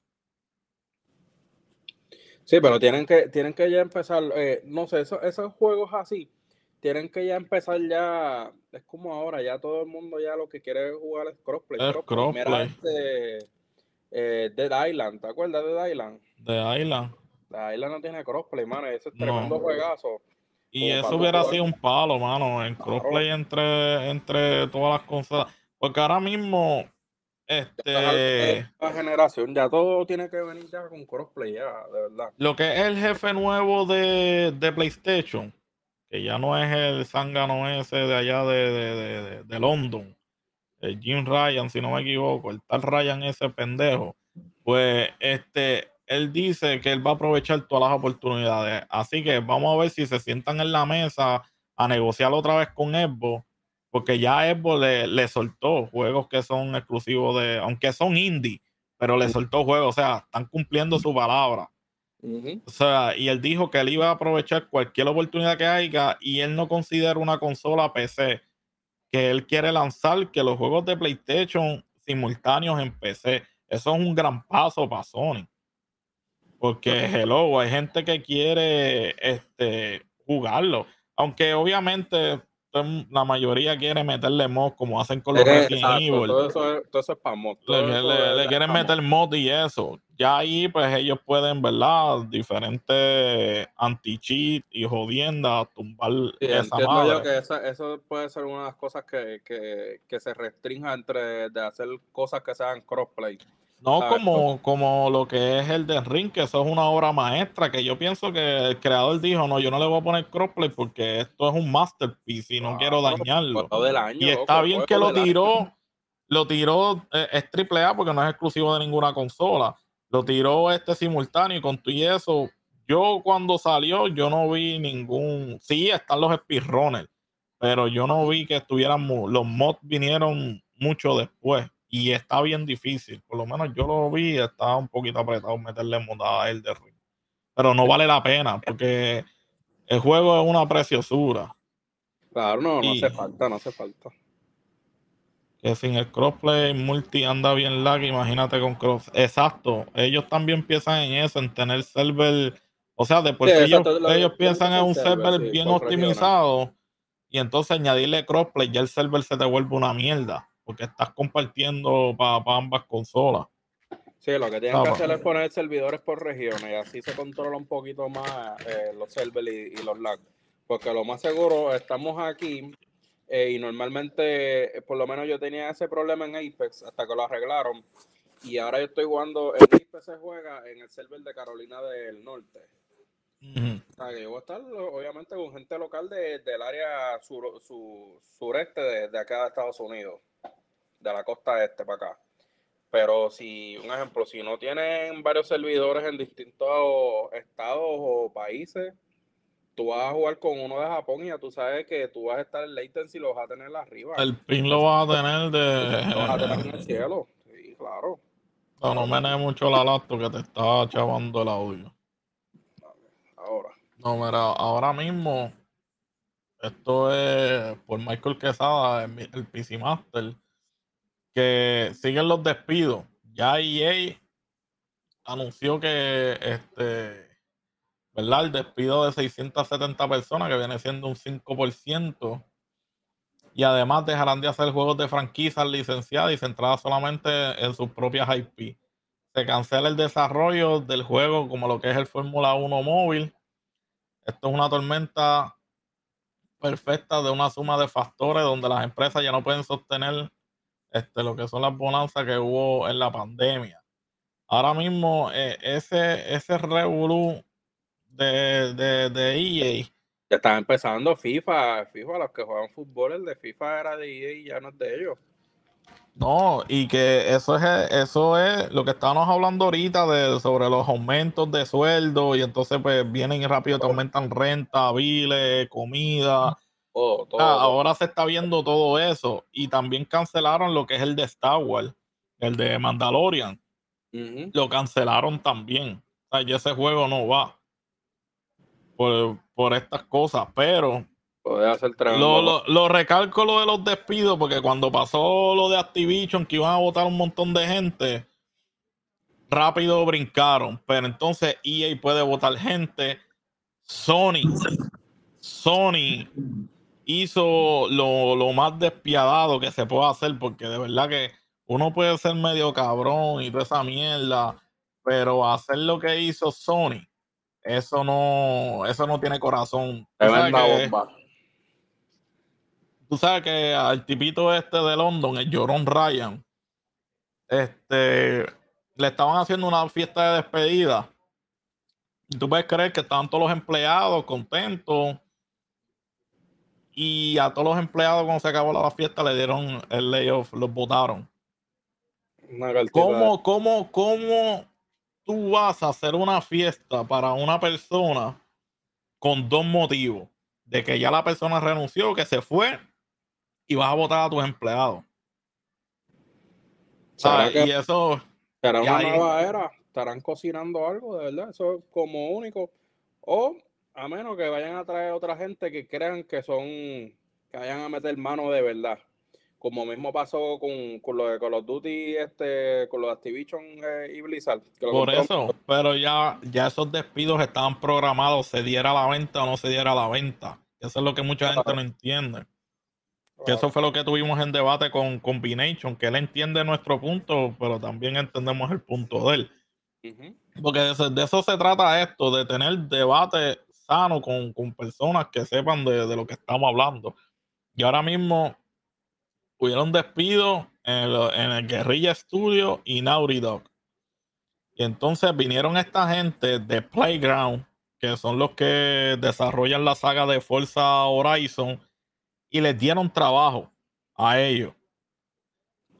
Sí, pero tienen que, tienen que ya empezar, eh, no sé, esos, juegos así, tienen que ya empezar ya, es como ahora, ya todo el mundo ya lo que quiere jugar es crossplay. Es crossplay. Mira este, eh, Dead Island, ¿te acuerdas de Dead Island? Dead Island. Dead Island no tiene crossplay, mano, ese es tremendo juegazo. Y eso hubiera sido un palo, mano, en crossplay entre, entre todas las consolas. Porque ahora mismo, este. La generación, ya todo tiene que venir ya con crossplay, ya, de verdad. Lo que es el jefe nuevo de, de PlayStation, que ya no es el zángano ese de allá de, de, de London, el Jim Ryan, si no me equivoco, el tal Ryan ese pendejo, pues este, él dice que él va a aprovechar todas las oportunidades. Así que vamos a ver si se sientan en la mesa a negociar otra vez con Xbox, porque ya Xbox le, le soltó juegos que son exclusivos de, aunque son indie, pero le soltó juegos, o sea, están cumpliendo su palabra. O sea, y él dijo que él iba a aprovechar cualquier oportunidad que haya y él no considera una consola PC, que él quiere lanzar que los juegos de PlayStation simultáneos en PC. Eso es un gran paso para Sony. Porque, hello, hay gente que quiere este, jugarlo. Aunque obviamente la mayoría quiere meterle mod como hacen con los Resident Evil. Todo eso, todo eso es para mod. Le, quieren meter mod y eso. Ya ahí, pues ellos pueden, ¿verdad? Diferentes anti-cheat y jodiendas, tumbar esa madre. Yo que eso puede ser una de las cosas que, que, que se restrinja entre de hacer cosas que sean crossplay. No como, como lo que es el de Ring, que eso es una obra maestra, que yo pienso que el creador dijo, no, yo no le voy a poner crossplay porque esto es un masterpiece y no quiero dañarlo. y está bien que lo tiró, lo tiró, eh, es triple A porque no es exclusivo de ninguna consola. Lo tiró este simultáneo y con todo y eso, yo cuando salió, yo no vi ningún, sí, están los speedrunners, pero yo no vi que estuvieran, los mods vinieron mucho después y está bien difícil. Por lo menos yo lo vi, estaba un poquito apretado meterle montada a él de ring. Pero no vale la pena porque el juego es una preciosura. Claro, no, no hace falta, no hace falta. Que sin el crossplay multi anda bien lag, imagínate con cross. Exacto, ellos también piensan en eso, en tener server. O sea, después ellos, piensan en un server, bien optimizado y entonces añadirle crossplay, ya el server se te vuelve una mierda porque estás compartiendo para ambas consolas. Sí, lo que tienen que hacer es poner servidores por regiones y así se controla un poquito más eh, los servers y, los lags. Porque lo más seguro, estamos aquí eh, y normalmente, eh, por lo menos yo tenía ese problema en Apex hasta que lo arreglaron. Y ahora yo estoy jugando, en Apex se juega en el server de Carolina del Norte. O sea, que yo voy a estar obviamente con gente local del área sureste de, de acá de Estados Unidos de la costa este para acá. Pero si, un ejemplo, si no tienen varios servidores en distintos estados o países, tú vas a jugar con uno de Japón y ya tú sabes que tú vas a estar en latency y lo vas a tener arriba. El pin lo vas a tener de. Lo vas a tener en el cielo. Sí, claro. No, no me mucho la laptop que te está chavando el audio. Ahora. No, mira, ahora mismo, esto es por Michael Quesada, el, el PC Master que siguen los despidos. Ya EA anunció que este, ¿verdad? El despido de 670 personas, que viene siendo un 5%. Y además dejarán de hacer juegos de franquicias licenciadas y centradas solamente en sus propias IP. Se cancela el desarrollo del juego como lo que es el Fórmula 1 móvil. Esto es una tormenta perfecta de una suma de factores donde las empresas ya no pueden sostener este, lo que son las bonanzas que hubo en la pandemia. Ahora mismo, eh, ese, ese revolú de, de, de EA. Ya está empezando FIFA, FIFA, los que juegan fútbol, el de FIFA era de EA y ya no es de ellos. No, y que eso es, eso es lo que estábamos hablando ahorita de, sobre los aumentos de sueldo y entonces pues vienen rápido te aumentan renta, biles, comida. Ah, ahora se está viendo todo eso. Y también cancelaron lo que es el de Star Wars, el de Mandalorian. Lo cancelaron también. O sea, ya ese juego no va. Por, estas cosas. Pero lo, lo, recalco lo de los despidos, porque cuando pasó lo de Activision, que iban a votar un montón de gente, rápido brincaron. Pero entonces EA puede votar gente. Sony. Sony hizo lo, más despiadado que se puede hacer, porque de verdad que uno puede ser medio cabrón y toda esa mierda, pero hacer lo que hizo Sony, eso no, eso no tiene corazón. Tremenda bomba. Tú sabes que al tipito este de London, el Joron Ryan, este, le estaban haciendo una fiesta de despedida. Y tú puedes creer que estaban todos los empleados contentos. Y a todos los empleados, cuando se acabó la fiesta, le dieron el layoff, los votaron. ¿Cómo, cómo, cómo tú vas a hacer una fiesta para una persona con dos motivos? De que ya la persona renunció, que se fue, y vas a votar a tus empleados. y eso. ¿Será una nueva era? ¿Estarán cocinando algo de verdad? Eso es como único. O a menos que vayan a traer otra gente que crean que son. que vayan a meter mano de verdad. Como mismo pasó con, con lo de Call of Duty, este, con los Activision eh, y Blizzard. Por eso, pero ya, ya esos despidos estaban programados, se diera la venta o no se diera la venta. Eso es lo que mucha gente no entiende. Que eso fue lo que tuvimos en debate con Combination, que él entiende nuestro punto, pero también entendemos el punto de él. Porque de, eso se trata esto, de tener debate sano con, personas que sepan de, lo que estamos hablando. Y ahora mismo hubieron despidos en el, en el Guerrilla Studio y Naughty Dog. Y entonces vinieron esta gente de Playground, que son los que desarrollan la saga de Forza Horizon y les dieron trabajo a ellos.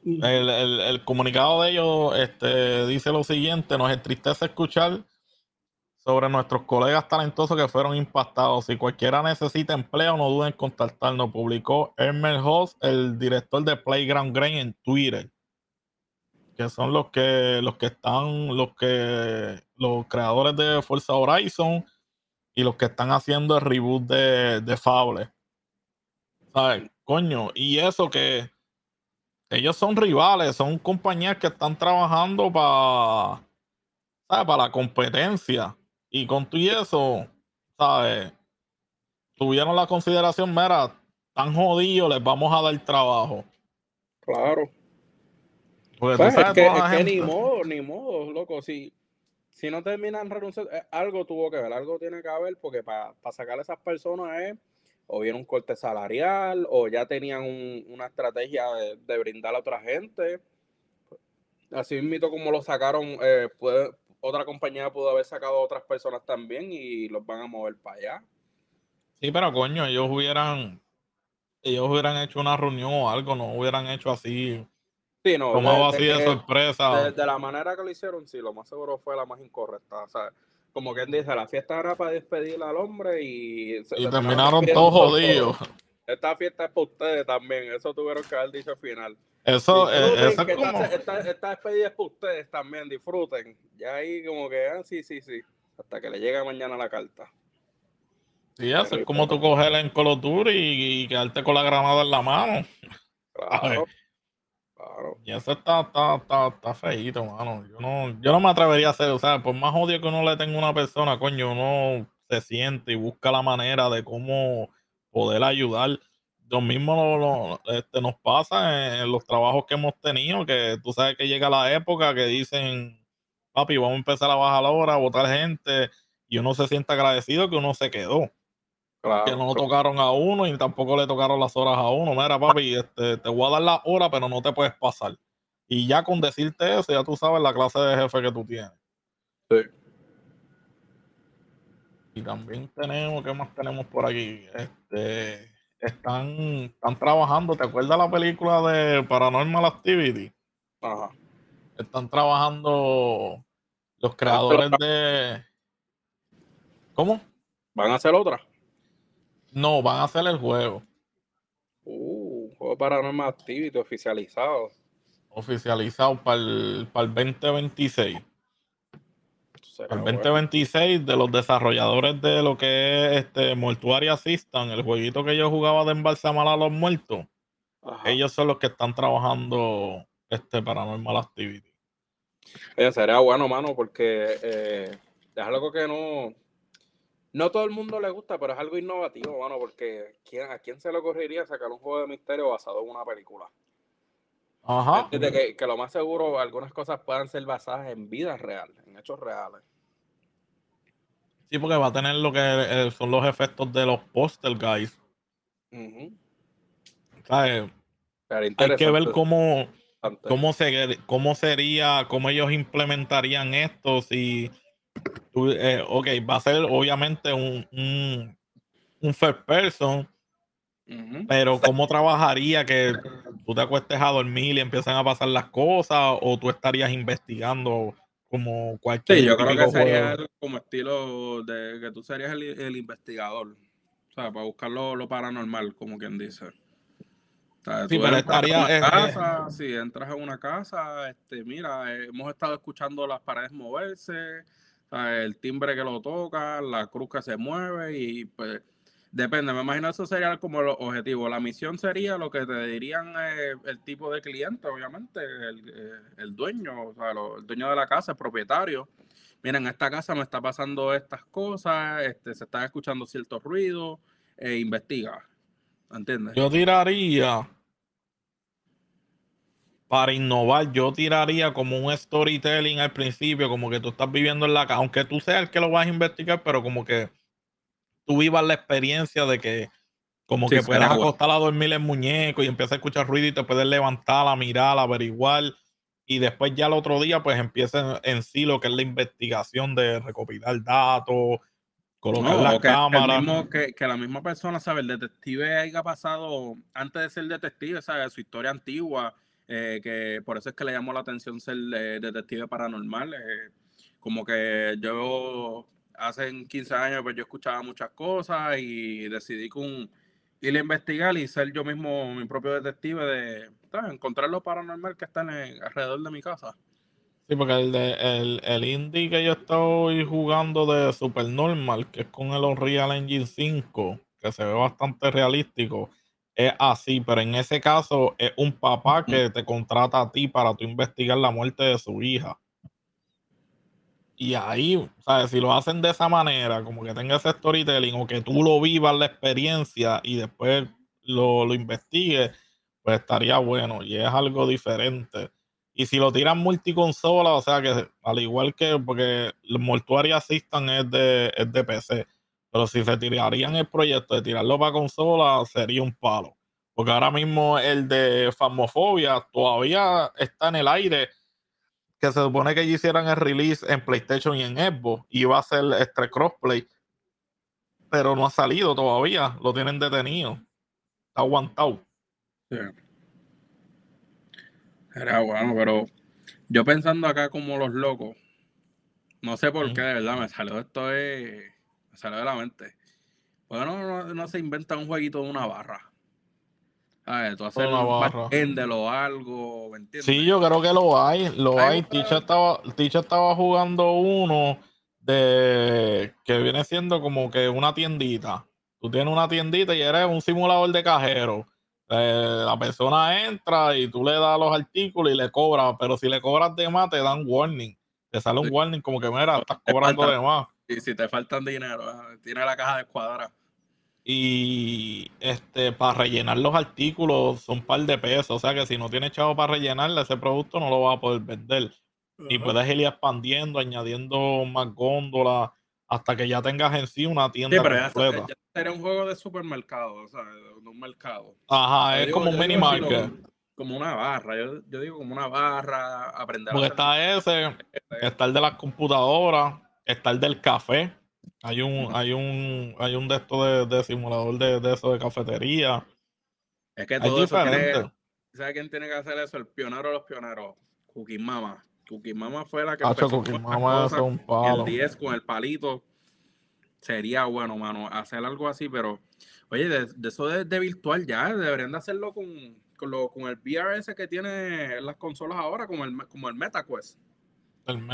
El, comunicado de ellos este, dice lo siguiente: Nos entristece escuchar sobre nuestros colegas talentosos que fueron impactados. Si cualquiera necesita empleo, no duden en contactarnos. Publicó Elmer Host, el director de Playground Grain, en Twitter. Que son los que, los que están, los que, los creadores de Forza Horizon y los que están haciendo el reboot de, de Fable. ¿Sabes? Coño, y eso que ellos son rivales, son compañías que están trabajando para, Para la competencia. Y con tú y eso, ¿sabes? Tuvieron la consideración, mira, tan jodidos, les vamos a dar trabajo. Claro. Pues, pues es, que, ni modo, ni modo, loco. Si, si no terminan renunciando, eh, algo tuvo que ver, algo tiene que haber, porque para sacar a esas personas es o vieron un corte salarial, o ya tenían una estrategia de, brindar a otra gente. Así mismo como lo sacaron, eh, otra compañía pudo haber sacado a otras personas también y los van a mover para allá. Sí, pero coño, ellos hubieran, ellos hubieran hecho una reunión o algo, no hubieran hecho así. Sí, no. Como así de, sorpresa. De, la manera que lo hicieron, sí, lo más seguro fue la más incorrecta. O sea, como quien dice, la fiesta era para despedir al hombre y... y terminaron todos jodidos. Esta fiesta es para ustedes también, eso tuvieron que haber dicho al final. Eso, eh, eso es como... esta, despedida es para ustedes también, disfruten. Ya ahí como que, ah, sí, sí, sí, hasta que le llegue mañana la carta. Sí, eso es como tú cogerla en Call y, quedarte con la granada en la mano. Claro. Y eso está, está, está, está feíto, mano. Yo no, yo no me atrevería a hacer, o sea, por más odio que uno le tenga a una persona, coño, uno se siente y busca la manera de cómo poder ayudar. Lo mismo este, nos pasa en, los trabajos que hemos tenido, que tú sabes que llega la época que dicen, papi, vamos a empezar a bajar la hora, a votar gente, y uno se siente agradecido que uno se quedó que no tocaron a uno y tampoco le tocaron las horas a uno. Mira, papi, este, te voy a dar la hora, pero no te puedes pasar. Y ya con decirte eso, ya tú sabes la clase de jefe que tú tienes. Sí. Y también tenemos, ¿qué más tenemos por aquí? Este, están, están trabajando, ¿te acuerdas la película de Paranormal Activity? Ajá. Están trabajando los creadores de... ¿Cómo? ¿Van a hacer otra? No, van a hacer el juego. Uh, juego Paranormal Activity oficializado. Oficializado para el, para el 2026. El 2026 de los desarrolladores de lo que es este Mortuary Assistant, el jueguito que yo jugaba de embalsamar a los muertos. Ellos son los que están trabajando este Paranormal Activity. Oye, sería bueno, mano, porque eh, es algo que no, no todo el mundo le gusta, pero es algo innovativo, bueno, porque ¿a quién se le ocurriría sacar un juego de misterio basado en una película? Ajá. que, que, lo más seguro, algunas cosas puedan ser basadas en vidas reales, en hechos reales. Sí, porque va a tener lo que eh, son los efectos de los poster guys. ¿Sabes? Hay que ver cómo, cómo, se, cómo sería, cómo ellos implementarían esto. Si, eh, ok, va a ser obviamente un, un, un first person, pero ¿cómo trabajaría que tú te acuestes a dormir y empiezan a pasar las cosas o tú estarías investigando como cualquier Sí, yo creo que sería como estilo de que tú serías el, investigador, o sea, para buscar lo, paranormal, como quien dice. sí, pero estaría... Eh, casa, si entras a una casa, este, mira, hemos estado escuchando las paredes moverse, el timbre que lo toca, la cruz que se mueve y pues Depende, me imagino eso sería como el objetivo. La misión sería lo que te dirían eh, el tipo de cliente, obviamente, el, eh, dueño, o sea, el dueño de la casa, el propietario. Miren, en esta casa me está pasando estas cosas, este, se están escuchando ciertos ruidos, e investiga. ¿Entiendes? Yo tiraría, para innovar, yo tiraría como un storytelling al principio, como que tú estás viviendo en la casa, aunque tú seas el que lo vas a investigar, pero como que tú vivas la experiencia de que como que puedes acostar a dormir el muñeco y empiezas a escuchar ruido y te puedes levantar, a mirar, a averiguar y después ya el otro día pues empieza en, sí lo que es la investigación de recopilar datos, colocar la cámara. Que, que, la misma persona, sabe, el detective haya pasado antes de ser detective, sabe, su historia antigua, eh, que por eso es que le llamó la atención ser eh, detective paranormal. Eh, como que yo hace 15 años pues yo escuchaba muchas cosas y decidí con ir a investigar y ser yo mismo mi propio detective de encontrar lo paranormal que está alrededor de mi casa. Sí, porque el, de, el, el indie que yo estoy jugando de Supernormal, que es con el Unreal Engine 5, que se ve bastante realístico, es así, pero en ese caso es un papá que te contrata a ti para tú investigar la muerte de su hija. Y ahí, ¿sabes? Si lo hacen de esa manera, como que tenga ese storytelling o que tú lo vivas la experiencia y después lo, lo investigues, pues estaría bueno y es algo diferente. Y si lo tiran multiconsola, o sea que al igual que, porque el Mortuary Assistant es de, es de PC, pero si se tirarían el proyecto de tirarlo para consola, sería un palo. Porque ahora mismo el de Famofobia todavía está en el aire que se supone que ellos hicieran el release en PlayStation y en Xbox y iba a ser este crossplay, pero no ha salido todavía, lo tienen detenido, está aguantado. Sí. Era bueno, pero yo pensando acá como los locos, no sé por qué, de verdad, me salió esto de, me salió de la mente. Bueno, no, no se inventa un jueguito de una barra. A tú haces un algo, ¿me entiendes? Sí, yo creo que lo hay, lo hay. Ticha estaba, Ticha estaba jugando uno de que viene siendo como que una tiendita. Tú tienes una tiendita y eres un simulador de cajero. Eh, la persona entra y tú le das los artículos y le cobras, pero si le cobras de más te dan warning. Te sale un warning como que mira, estás cobrando de más. Y si te faltan dinero, tiene la caja de cuadra. Y este, para rellenar los artículos son un par de pesos. O sea que si no tienes chavo para rellenarle ese producto, no lo vas a poder vender. Y puedes ir expandiendo, añadiendo más góndolas, hasta que ya tengas en sí una tienda sí, pero completa. Ya, sería un juego de supermercado, o sea, de un mercado. Ajá, es como un mini market. Como una barra, yo, yo, digo como una barra, aprender Porque está ese, está el de las computadoras, está el del café hay un, hay un, hay un de estos de, simulador de, de eso de cafetería. Es que todo eso tiene, ¿Sabe quién tiene que hacer eso? El pionero de los pioneros. Cookie Mama. Cookie Mama fue la que Hacho, Cookie Mama es un palo. El 10 con el palito. Sería bueno, mano, hacer algo así, pero oye, de, eso de, virtual ya, deberían de hacerlo con, con, lo, con el VRS que tiene las consolas ahora, como el, como el MetaQuest. El.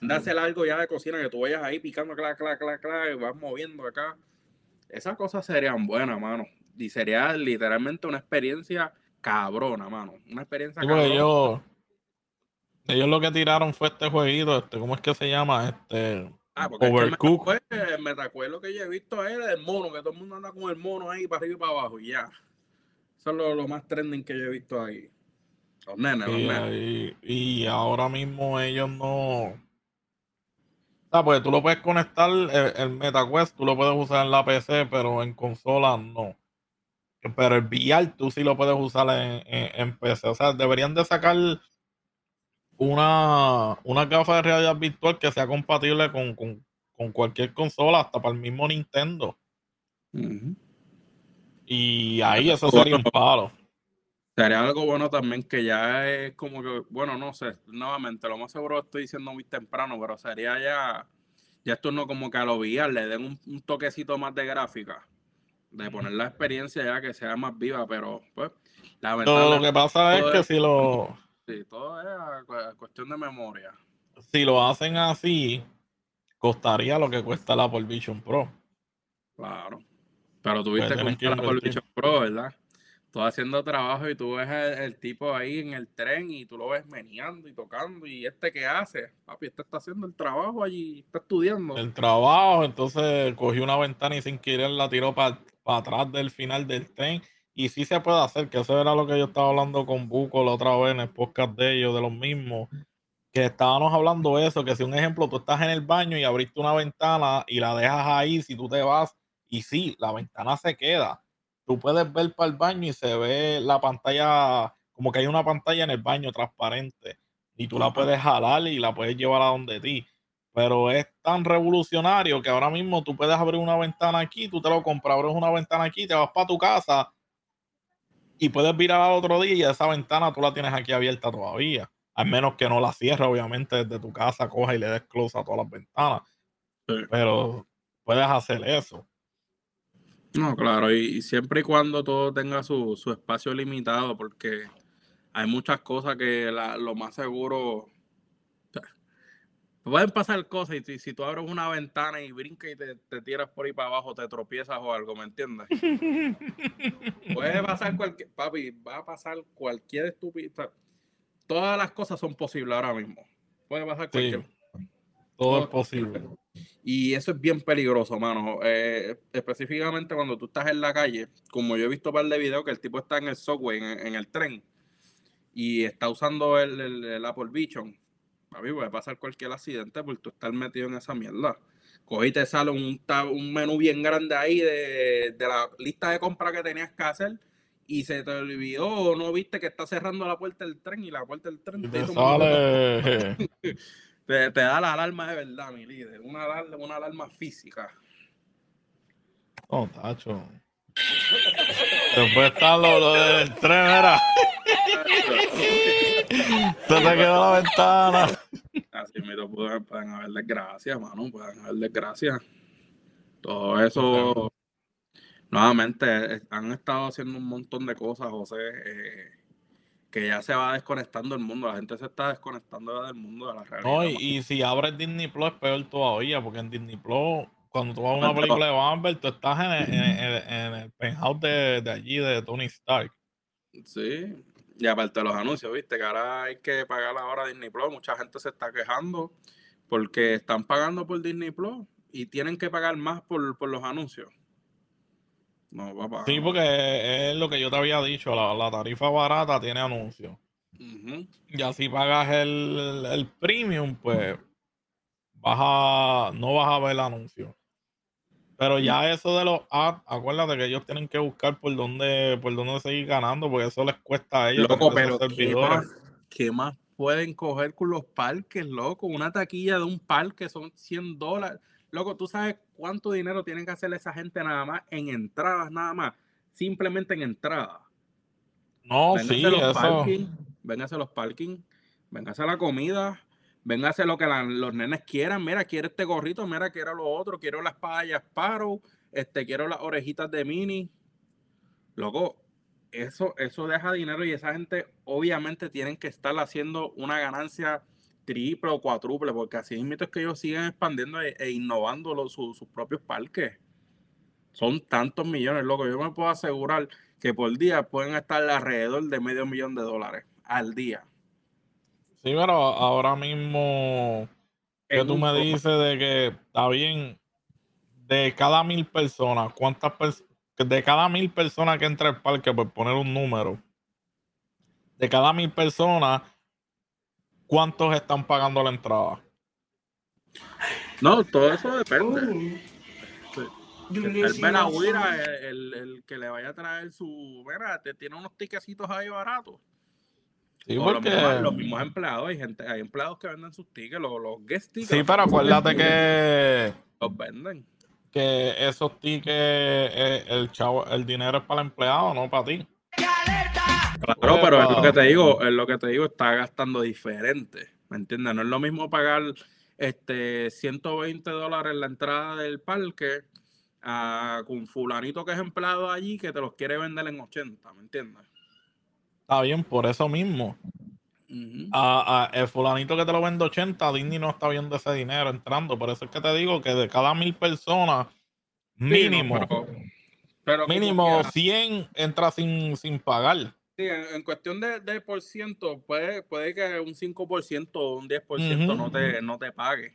De hacer algo ya de cocina que tú vayas ahí picando, clac, clac, clac, clac, y vas moviendo acá. Esas cosas serían buenas, mano. Y sería literalmente una experiencia cabrona, mano. Una experiencia cabrona. Ellos, ellos lo que tiraron fue este jueguito, este, ¿cómo es que se llama? Este. Ah, porque Overcook. el MetaQuest lo que yo he visto es el mono, que todo el mundo anda con el mono ahí para arriba y para abajo, y ya. Eso es lo, lo más trending que yo he visto ahí y, ahora mismo ellos no. sea, pues tú lo puedes conectar, el, MetaQuest tú lo puedes usar en la PC, pero en consola no. Pero el VR tú sí lo puedes usar en, PC. O sea, deberían de sacar una, una gafa de realidad virtual que sea compatible con, cualquier consola, hasta para el mismo Nintendo. Y ahí eso sería un palo. Sería algo bueno también que ya es como que, bueno, no sé, nuevamente, lo más seguro estoy diciendo muy temprano, pero sería ya, ya esto no como que a lo VR le den un, toquecito más de gráfica, de poner la experiencia ya que sea más viva, pero pues, la verdad. Lo que pasa es que si lo. Sí, todo es cuestión de memoria. Si lo hacen así, costaría lo que cuesta la Apple Vision Pro. Claro. Pero tuviste pues con la Apple Vision Pro, ¿verdad? Tú haciendo trabajo y tú ves el, tipo ahí en el tren y tú lo ves meneando y tocando y este que hace, papi, este está haciendo el trabajo allí, está estudiando. El trabajo, entonces cogió una ventana y sin querer la tiró para atrás del final del tren y sí se puede hacer, que eso era lo que yo estaba hablando con Buco la otra vez en el podcast de ellos, de los mismos, que estábamos hablando eso, que si un ejemplo, tú estás en el baño y abriste una ventana y la dejas ahí, si tú te vas y sí, la ventana se queda tú puedes ver para el baño y se ve la pantalla, como que hay una pantalla en el baño transparente y tú la puedes jalar y la puedes llevar a donde ti. Pero es tan revolucionario que ahora mismo tú puedes abrir una ventana aquí, tú te lo compras, abres una ventana aquí, te vas para tu casa y puedes virar al otro día y esa ventana tú la tienes aquí abierta todavía. Al menos que no la cierres, obviamente, desde tu casa, coja y le des close a todas las ventanas. Pero puedes hacer eso. No, claro, y, siempre y cuando todo tenga su, espacio limitado, porque hay muchas cosas que lo más seguro pueden pasar cosas y si, tú abres una ventana y brincas y te, tiras por ahí para abajo, te tropiezas o algo, ¿me entiendes? Puede pasar cualquier, papi, va a pasar cualquier estupidez. Todas las cosas son posibles ahora mismo. Puede pasar cualquier. Todo es posible. Y eso es bien peligroso, mano. Eh, específicamente cuando tú estás en la calle, como yo he visto un par de videos que el tipo está en el subway, en, el tren, y está usando el, Apple Vision. A mí puede pasar cualquier accidente por tú estar metido en esa mierda. Cogí te sale un, un menú bien grande ahí de, la lista de compras que tenías que hacer y se te olvidó o no viste que está cerrando la puerta del tren y la puerta del tren te sale... Te, da la alarma de verdad, mi líder. Una alarma, una alarma física. Oh, tacho. Después está lo, del tren, era. Se te quedó la ventana. Así me pueden, pueden haber desgracias, mano. Pueden haber desgracias. Todo eso. Nuevamente, han estado haciendo un montón de cosas, José. Eh, que ya se va desconectando el mundo, la gente se está desconectando del mundo de la realidad. No, y, si abres Disney Plus es peor todavía, porque en Disney Plus, cuando tú vas a una película de Marvel, tú estás en el, penthouse de, allí, de Tony Stark. Sí, y aparte de los anuncios, viste, que ahora hay que pagar ahora Disney Plus, mucha gente se está quejando porque están pagando por Disney Plus y tienen que pagar más por, por los anuncios. No, papá. Sí, porque es lo que yo te había dicho, la, tarifa barata tiene anuncios. Y así pagas el, premium, pues vas no vas a ver el anuncio. Pero ya eso de los ads, acuérdate que ellos tienen que buscar por dónde, por dónde seguir ganando, porque eso les cuesta a ellos. Loco, pero ¿qué más, ¿qué más pueden coger con los parques, loco? Una taquilla de un parque son 100 dólares. Loco, ¿tú sabes cuánto dinero tienen que hacer esa gente nada más en entradas, nada más? Simplemente en entradas. No, sí, los eso. Parking, véngase los parking, véngase la comida, véngase lo que los nenes quieran. Mira, quiero este gorrito, mira, quiero lo otro, quiero las payas Paro, este, quiero las orejitas de Mini. Loco, eso, eso deja dinero y esa gente obviamente tienen que estar haciendo una ganancia triple o cuádruple, porque así es que ellos siguen expandiendo e, e innovando sus sus parques. Son tantos millones, loco. Yo me puedo asegurar que por día pueden estar alrededor de medio millón de dólares al día. Sí, pero ahora mismo que tú me dices de que está bien, de cada mil personas, ¿cuántas personas? De cada mil personas que entra al parque, por poner un número, de cada mil personas, ¿cuántos están pagando la entrada? No, todo eso depende. El Benagüira, el, el, que le vaya a traer su. Mira, te tiene unos tiquecitos ahí baratos. Sí, porque... los, mismos, empleados, hay gente, hay empleados que venden sus tickets, los, los guest tickets. Sí, pero acuérdate que. Los venden. Que esos tickets, eh, el chavo, el dinero es para el empleado, no para ti. Claro, pero es lo que te digo, es lo que te digo, está gastando diferente. ¿Me entiendes? No es lo mismo pagar este 120 dólares en la entrada del parque a, con fulanito que es empleado allí que te los quiere vender en 80, ¿me entiendes? Está bien, por eso mismo. a, el fulanito que te lo vende 80, Disney no está viendo ese dinero entrando. Por eso es que te digo que de cada mil personas, mínimo, pero, mínimo 100 entra sin, sin pagar. Sí, en, cuestión de, de, por ciento, puede, puede que un 5% o un 10% no, te, no te pague.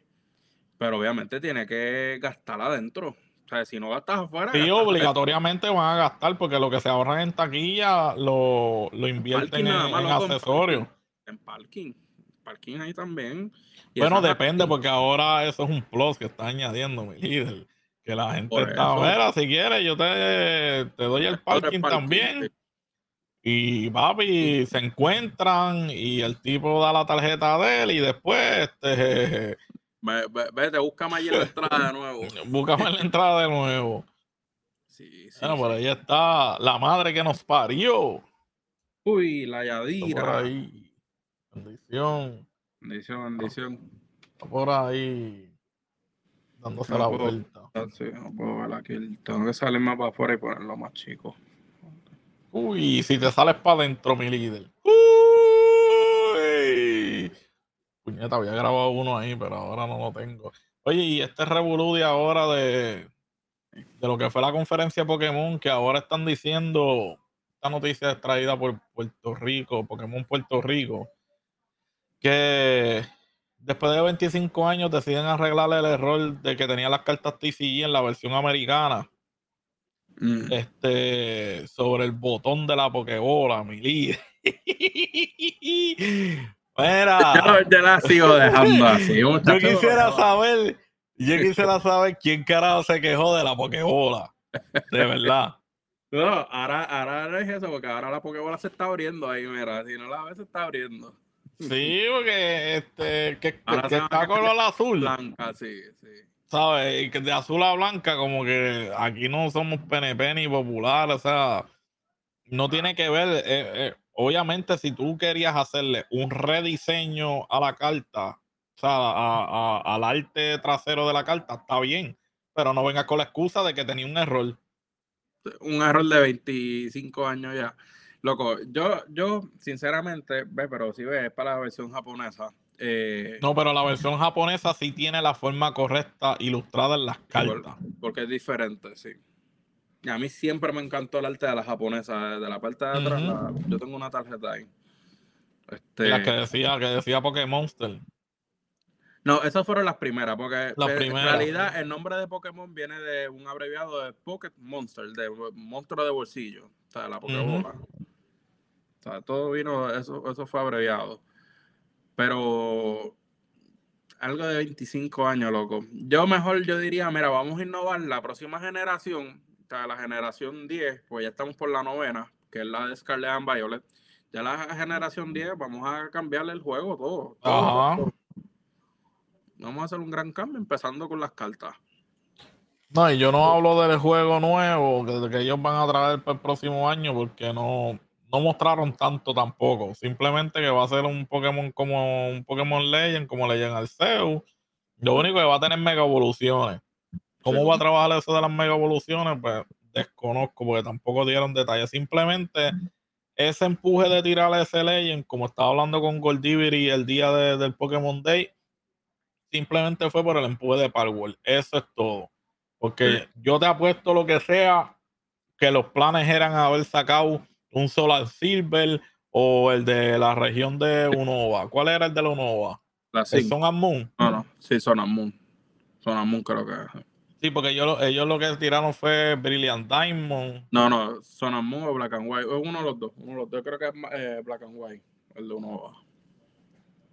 Pero obviamente tiene que gastar adentro. O sea, si no gastas afuera. Sí, obligatoriamente van a gastar porque lo que se ahorran en taquilla lo, lo invierten en, accesorios. En parking. Parking ahí también. bueno, depende porque ahora eso es un plus que está añadiendo mi líder. Que la gente está, mira, si quieres, yo te, te doy el parking, también. Y papi, se encuentran y el tipo da la tarjeta de él y después este Vete, búscame allí en la entrada de nuevo. Búscame en la entrada de nuevo. Sí, sí. Bueno, por ahí está la madre que nos parió. Uy, la Yadira. por ahí. Bendición. Bendición, bendición. Está por ahí. Dándose la vuelta. Sí, no puedo ver aquí. Tengo que salir más para afuera y ponerlo más chico. Uy, si te sales para adentro, mi líder. Uy. Puñeta, había grabado uno ahí, pero ahora no lo tengo. Oye, y este revolú de ahora de, de lo que fue la conferencia Pokémon, que ahora están diciendo, esta noticia es traída por Puerto Rico, Pokémon Puerto Rico, que después de 25 años deciden arreglar el error de que tenía las cartas TCG en la versión americana Mm. Este, sobre el botón de la Pokébola, mi líder. Mira, yo, la sigo dejando así. Yo quisiera saber, yo quisiera saber quién carajo se quejó de la Pokébola. De verdad. No, ahora, ahora no es eso, porque ahora la Pokébola se está abriendo ahí, mira. Si no la ves, se está abriendo. Sí, porque este, que, que está color azul. Blanca, sí, sí. ¿Sabes? Y que de azul a blanca, como que aquí no somos PNP ni popular, o sea, no tiene que ver. Eh, eh, obviamente, si tú querías hacerle un rediseño a la carta, o sea, al arte trasero de la carta, está bien, pero no vengas con la excusa de que tenía un error. Un error de 25 años ya. Loco, yo, yo sinceramente, ve, pero si ves, es para la versión japonesa. Eh, no, pero la versión japonesa sí tiene la forma correcta ilustrada en las cartas. Porque es diferente, sí. Y a mí siempre me encantó el arte de la japonesa. De la parte de atrás, yo tengo una tarjeta ahí. Este... La que decía, que decía Pokémon No, esas fueron las primeras, porque en realidad el nombre de Pokémon viene de un abreviado de Pocket Monster, de monstruo de bolsillo, o sea, la Pokébola. O sea, todo vino, eso, eso fue abreviado. Pero algo de 25 años, loco. Yo mejor yo diría, mira, vamos a innovar la próxima generación, o sea, la generación 10, pues ya estamos por la novena, que es la de Scarlet and Violet. Ya la generación 10, vamos a cambiarle el juego todo. Vamos a hacer un gran cambio, empezando con las cartas. No, y yo no hablo del juego nuevo que, que ellos van a traer para el próximo año, porque no, no mostraron tanto tampoco. Simplemente que va a ser un Pokémon como un Pokémon Legend, como Legend Arceus. Lo único que va a tener mega evoluciones. ¿Cómo va a trabajar eso de las mega evoluciones? Pues desconozco, porque tampoco dieron detalles. Simplemente ese empuje de tirar a ese Legend, como estaba hablando con Goldiviri el día del Pokémon Day, simplemente fue por el empuje de Palworld. Eso es todo. Porque yo te apuesto lo que sea que los planes eran haber sacado un Solar Silver o el de la región de Unova. ¿Cuál era el de la Unova? La ¿El Son Moon? No, no, sí, Son Moon. Son Moon creo que es. Sí, porque ellos, ellos lo que tiraron fue Brilliant Diamond. No, no, Son Moon o Black and White. Uno de los dos. Uno de los dos. creo que es eh, Black and White, el de Unova.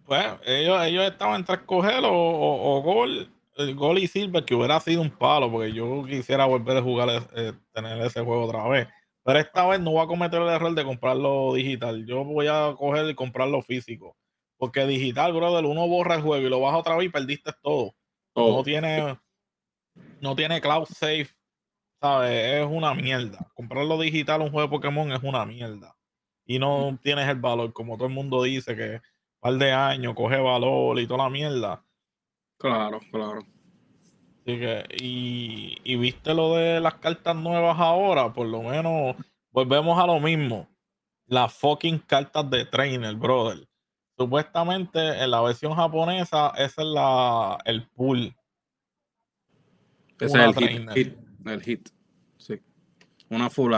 Pues ellos, ellos estaban entre escoger o, o, Gold. el Gol y Silver, que hubiera sido un palo, porque yo quisiera volver a jugar, eh, tener ese juego otra vez. Pero esta vez no voy a cometer el error de comprarlo digital. Yo voy a coger y comprarlo físico. Porque digital, brother, uno borra el juego y lo baja otra vez y perdiste todo. No tiene, no tiene cloud safe. ¿Sabes? Es una mierda. Comprarlo digital, un juego de Pokémon, es una mierda. Y no tienes el valor, como todo el mundo dice, que un par de años coge valor y toda la mierda Claro, claro. Así que, y, y viste lo de las cartas nuevas ahora, por lo menos volvemos a lo mismo. Las fucking cartas de trainer, brother. Supuestamente en la versión japonesa, esa es la, el pool. Ese es el hit, El hit. Sí. Una full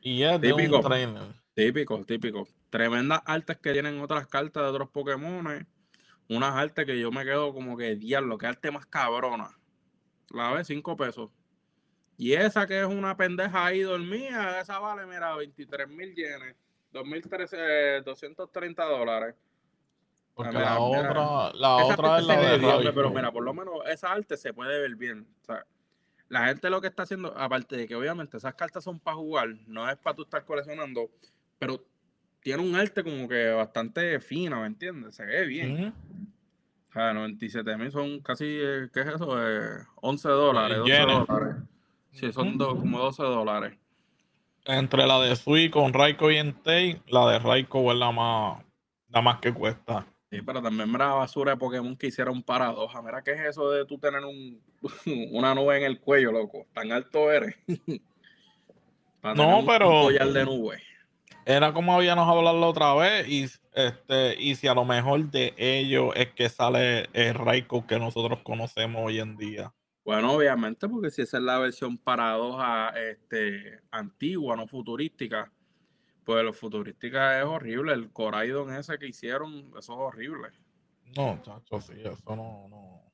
Y es típico, de un trainer. Típico, típico. Tremendas artes que tienen otras cartas de otros Pokémon unas artes que yo me quedo como que, diablo, que arte más cabrona. La vez, 5 pesos. Y esa que es una pendeja ahí dormida, esa vale, mira, 23 mil yenes, 230 dólares. Porque la otra, la otra es la de Pero mira, por lo menos esa arte se puede ver bien. O sea, la gente lo que está haciendo, aparte de que obviamente esas cartas son para jugar, no es para tú estar coleccionando, pero tiene un arte como que bastante fino, ¿me entiendes? Se ve bien. O sea, 97 mil son casi, eh, ¿qué es eso? 11 dólares, 12 dólares. Sí, son como 12 dólares. Entre la de Sui con Raiko y Entei, la de Raiko es la más, la más que cuesta. Sí, pero también mira la basura de Pokémon que hicieron paradoja. Mira qué es eso de tú tener un, una nube en el cuello, loco. Tan alto eres. no, pero. Un collar de nube era como habíamos hablado la otra vez y este y si a lo mejor de ellos es que sale el Raiko que nosotros conocemos hoy en día. Bueno, obviamente, porque si esa es la versión paradoja este, antigua, no futurística, pues lo futurística es horrible. El Coraidon ese que hicieron, eso es horrible. No, chacho, sí, eso no, no.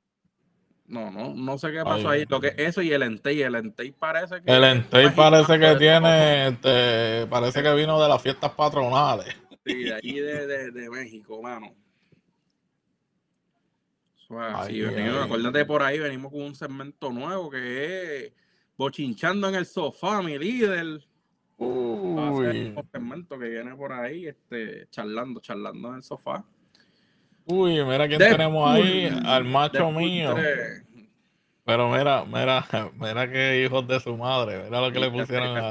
No, no, no sé qué pasó ahí. Lo que eso y el Entei, el Entei parece que. El Entei parece que tiene, este, parece que vino de las fiestas patronales. Sí, de ahí de, de, México, mano. acuérdate por ahí, venimos con un segmento nuevo que es bochinchando en el sofá, mi líder. Uy. Un segmento que viene por ahí, este, charlando, charlando en el sofá. Uy, mira quién tenemos ahí, al macho mío. Pero mira, mira, mira qué hijos de su madre, mira lo que le pusieron a.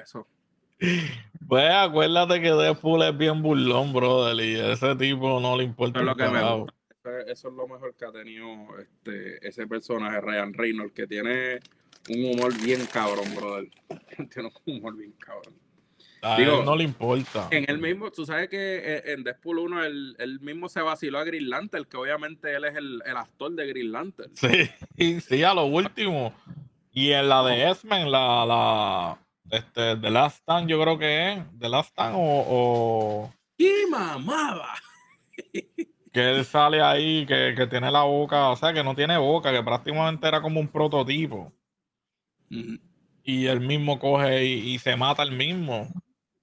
eso. Pues acuérdate que Deadpool es bien burlón, brother, y ese tipo no le importa. Eso es lo mejor que ha tenido este, ese personaje, Ryan Reynolds, que tiene un humor bien cabrón, brother. tiene un humor bien cabrón. Digo, no le importa. En el mismo, tú sabes que eh, en Deadpool 1 él, mismo se vaciló a Green Lantern, que obviamente él es el, actor de Green Lantern. Sí, sí, a lo último. Y en la de X-Men, la, la, este, The Last Stand, yo creo que es, The Last Stand o... o... ¡Y mamaba! que él sale ahí, que, tiene la boca, o sea, que no tiene boca, que prácticamente era como un prototipo. Y él mismo coge y, y, se mata el mismo.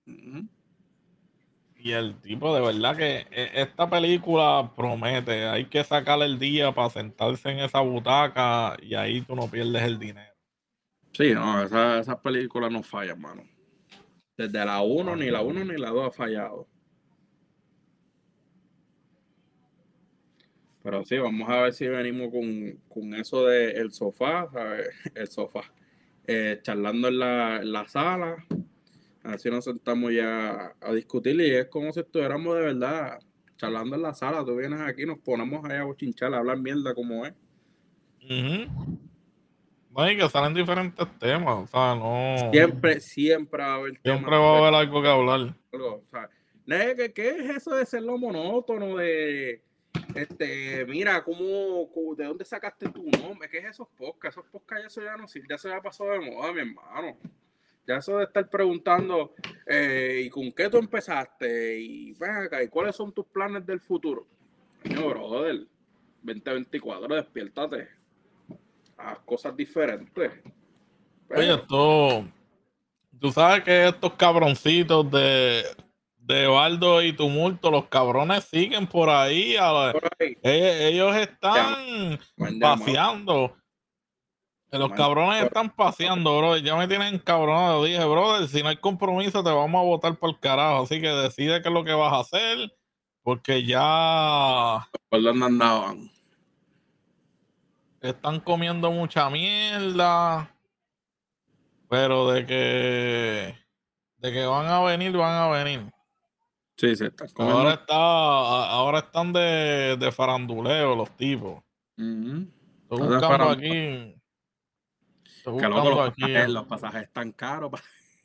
Y el tipo, de verdad que e, esta película promete, hay que sacarle el día para sentarse en esa butaca y ahí tú no pierdes el dinero. Sí, no, esas esa películas no fallan, mano. Desde la 1, ni la 1 ni la 2 ha fallado. Pero sí, vamos a ver si venimos con, eso del el sofá, ¿sabes? El sofá. Eh, charlando en la, en la sala, Así nos sentamos ya a discutir y es como si estuviéramos de verdad charlando en la sala. Tú vienes aquí, nos ponemos ahí a bochinchar, a hablar mierda como es. No, y que salen diferentes temas, o sea, no. Siempre, siempre va a haber Siempre va a haber algo que hablar. O sea, ¿qué, ¿qué, es eso de ser lo monótono? De, este, mira, ¿cómo, de dónde sacaste tu nombre? ¿Qué es esos podcasts? Esos podcasts eso ya no ya se ha pasado de moda, mi hermano. Ya eso de estar preguntando, eh, ¿y con qué tú empezaste? Y, venga, ¿y cuáles son tus planes del futuro? Coño, brother, 2024, despiértate. Haz cosas diferentes. Oye, esto, tú sabes que estos cabroncitos de, de Baldo y Tumulto, los cabrones siguen por ahí. E, ellos, están paseando. Los cabrones están paseando, bro. Ya me tienen cabronado. Dije, brother, si no hay compromiso, te vamos a votar por el carajo. Así que decide qué es lo que vas a hacer. Porque ya. ¿Por dónde andaban? Están comiendo mucha mierda. Pero de que. De que van a venir, van a venir. Sí, se están comiendo. Ahora, está, ahora están de, de faranduleo los tipos. Estoy buscando aquí los, pasajes, están caros.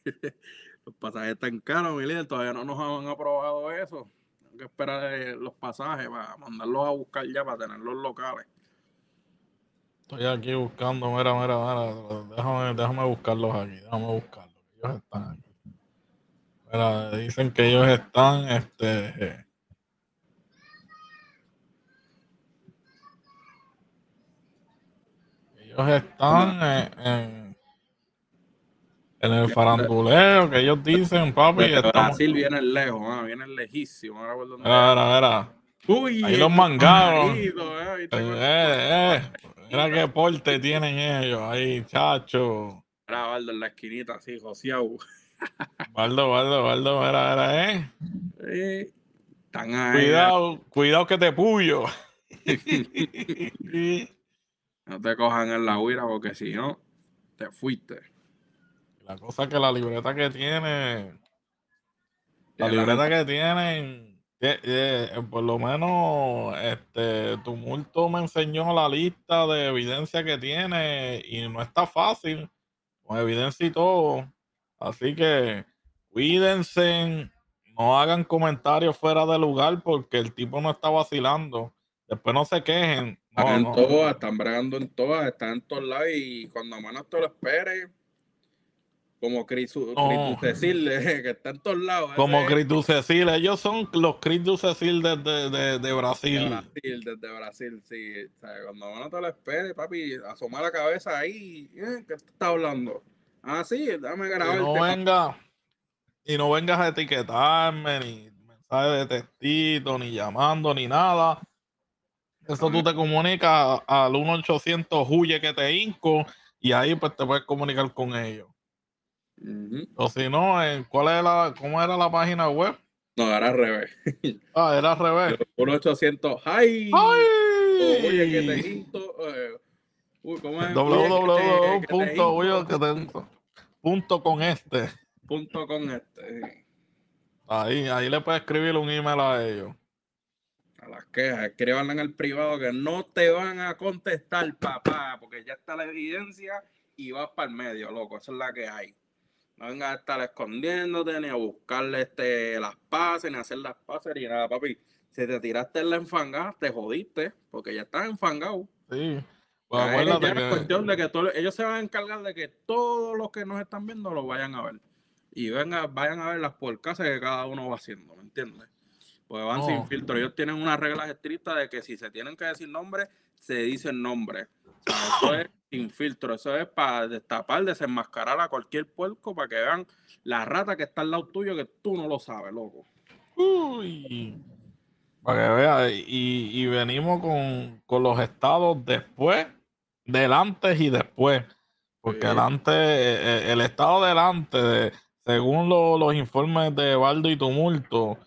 los pasajes están caros, mi líder. Todavía no nos han aprobado eso. Tengo que esperar eh, los pasajes para mandarlos a buscar ya para tenerlos locales. Estoy aquí buscando, mira, mira, mira. Déjame, déjame buscarlos aquí. Déjame buscarlos. Ellos están aquí. Mira, dicen que ellos están, este. Ellos están en, en, el faranduleo que ellos dicen, papi. Estamos... Brasil viene lejos, ah, viene lejísimo. Uy, Ahí los mangaron. Eh, eh, eh, Mira qué porte tienen ellos ahí, chacho. Mira, Valdo, en la esquinita, así, Josiau. Valdo, Valdo, Valdo, mira, mira, eh. Sí, están ahí. Cuidado, cuidado que te puyo. No te cojan en la huira porque si no, te fuiste. La cosa es que la libreta que tiene, la libreta que tienen, eh, por lo menos este Tumulto me enseñó la lista de evidencia que tiene y no está fácil, con evidencia y todo. Así que cuídense, no hagan comentarios fuera de lugar porque el tipo no está vacilando. Después no se quejen. Están en todas, están bregando en todas, están en todos lados y cuando menos te lo esperes, como Cris Cecil, que está en todos lados. Como Cris Cecil, ellos son los Cris Cecil desde de, de, Brasil. De Brasil, desde Brasil, sí. cuando menos te lo esperes, papi, asoma la cabeza ahí, ¿eh? ¿qué te está hablando? Ah, sí, dame grabar. No venga, y no vengas a etiquetarme, ni mensaje de testito, ni llamando, ni nada eso tú te comunicas al 1-800 Huye que te inco y ahí pues te puedes comunicar con ellos. O si no, ¿cuál es la, ¿cómo era la página web? No, era al revés. Ah, era al revés. 1-800 ¡Ay! ¡Ay! Huye que te inco. Eh, uy, ¿cómo es? punto con este. Punto con este. Ahí, ahí le puedes escribir un email a ellos a las quejas, escriban en el privado que no te van a contestar, papá, porque ya está la evidencia y vas para el medio, loco, esa es la que hay. No vengas a estar escondiéndote, ni a buscarle este, las pases, ni a hacer las pases, ni nada, papi. Si te tiraste en la enfangada, te jodiste, porque ya estás enfangado. Sí. Pues es cuestión de que ellos se van a encargar de que todos los que nos están viendo lo vayan a ver. Y venga, vayan a ver las porcasas que cada uno va haciendo, ¿me entiendes? Pues van sin filtro. Ellos tienen unas reglas estrictas de que si se tienen que decir nombre, se dicen nombre. eso es sin filtro. Eso es para destapar, desenmascarar a cualquier puerco para que vean la rata que está al lado tuyo que tú no lo sabes, loco. Uy. Para que vea. Y, venimos con, los estados después, delante y después. Porque delante, eh, eh, el estado delante, según los informes de Baldo y Tumulto,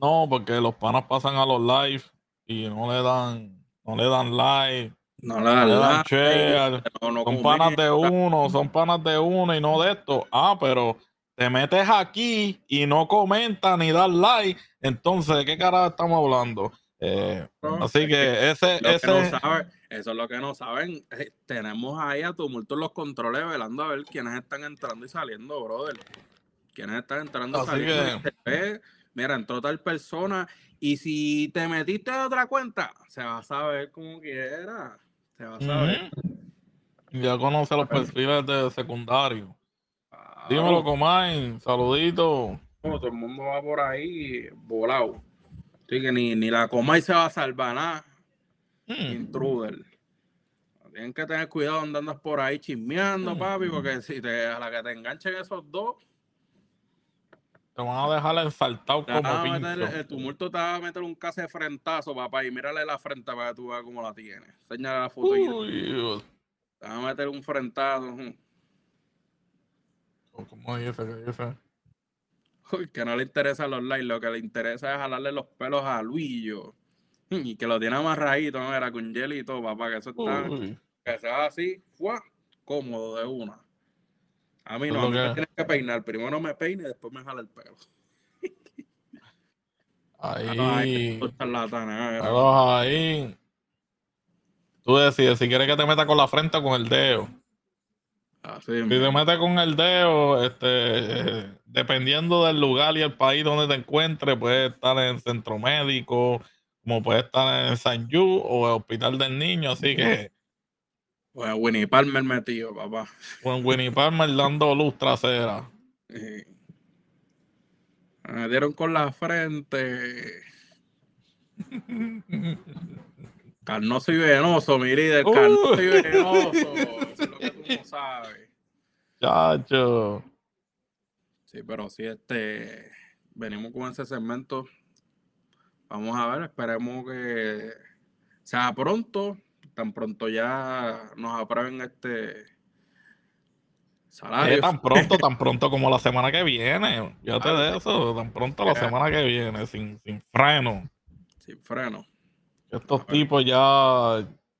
no, porque los panas pasan a los live y no le dan, no le dan like. No le dan, share. son panas de uno, son panas de uno y no de esto. Ah, pero te metes aquí y no comentas ni das like. Entonces, ¿de qué cara estamos hablando? Eh, así que ese, ese... eso es lo que no saben. Eh, tenemos ahí a tumulto los controles velando a ver quiénes están entrando y saliendo, brother. Quiénes están entrando y saliendo. Que mira, entró tal persona y si te metiste de otra cuenta, se va a saber como quiera. Se va a saber. Ya conoce los perfiles de secundario. Dímelo, Comay. Saludito. todo el mundo va por ahí volado. Así que ni, la Comay se va a salvar nada. Hmm. Intruder. Tienen que tener cuidado andando por ahí chismeando, hmm. papi, porque si te, a la que te enganchen esos dos, te van a dejar ensaltado Te como pincho. meter, el tumulto te va a meter un case de frentazo, papá, y mírale la frente para que tú veas cómo la tienes. Señala la foto. Uy, te van a meter un frentazo. ujú. ¿cómo dice? ¿Qué dice? Uy, que no le interesan los likes, lo que le interesa es jalarle los pelos a Luillo. Y que lo tiene amarradito, ¿no? Era con todo, papá, que eso está, Uy, que sea así, ¡fua! cómodo de una. A mí no, a mí que- me tienes que peinar. Primero me peine y después me jala el pelo. ahí. Eh. Míralos ahí. Tú decides si quieres que te meta con la frente o con el dedo. Así, Si te metes con el dedo, este, eh, dependiendo del lugar y el país donde te encuentres, puedes estar en centro médico, como puedes estar en San Yu o el Hospital del Niño, así que Pues Winnie Palmer metido, papá. en Winnie Palmer dando luz trasera. Me dieron con la frente. Carnoso y venoso, mi líder. Uh. Carnoso y venoso. Eso es lo que tú no sabes. Chacho. Sí, pero sí, este. Venimos con ese segmento. Vamos a ver, esperemos que sea pronto. Tan pronto ya nos aprueben este salario. Eh, tan pronto, tan pronto como la semana que viene. Fíjate de eso, tan pronto la Ya. semana que viene, sin, sin freno. Sin freno. Estos tipos ya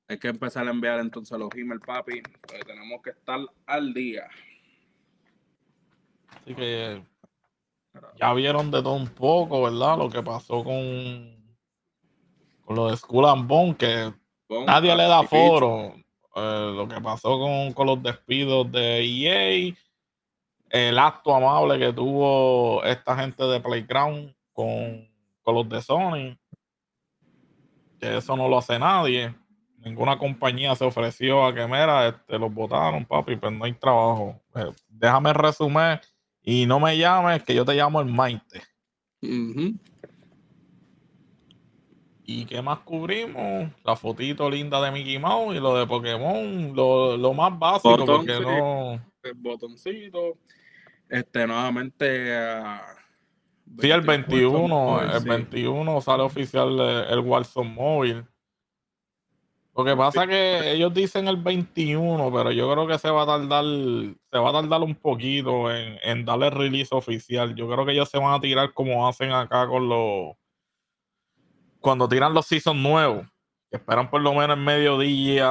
Hay que empezar a enviar entonces los emails, papi. porque tenemos que estar al día. Así que ya vieron de todo un poco, ¿verdad? Lo que pasó con, con lo de Skull and Bone, que nadie le da foro. Eh, lo que pasó con, con los despidos de EA, el acto amable que tuvo esta gente de Playground con, con los de Sony, que eso no lo hace nadie. Ninguna compañía se ofreció a que, mira, este, los votaron, papi, pero no hay trabajo. Eh, déjame resumir y no me llames, que yo te llamo el Maite. Ujú. ¿Y qué más cubrimos? La fotito linda de Mickey Mouse y lo de Pokémon, lo, lo más básico, Botón, porque sí. no. El botoncito. Este, nuevamente. ah, Sí, el 21, Warzone, el sí. 21 sale oficial eh, el Warzone Móvil. Lo que pasa es que ellos dicen el 21, pero yo creo que se va a tardar, se va a tardar un poquito en, en darle el release oficial. Yo creo que ellos se van a tirar como hacen acá con los cuando tiran los seasons nuevos, que esperan por lo menos el mediodía,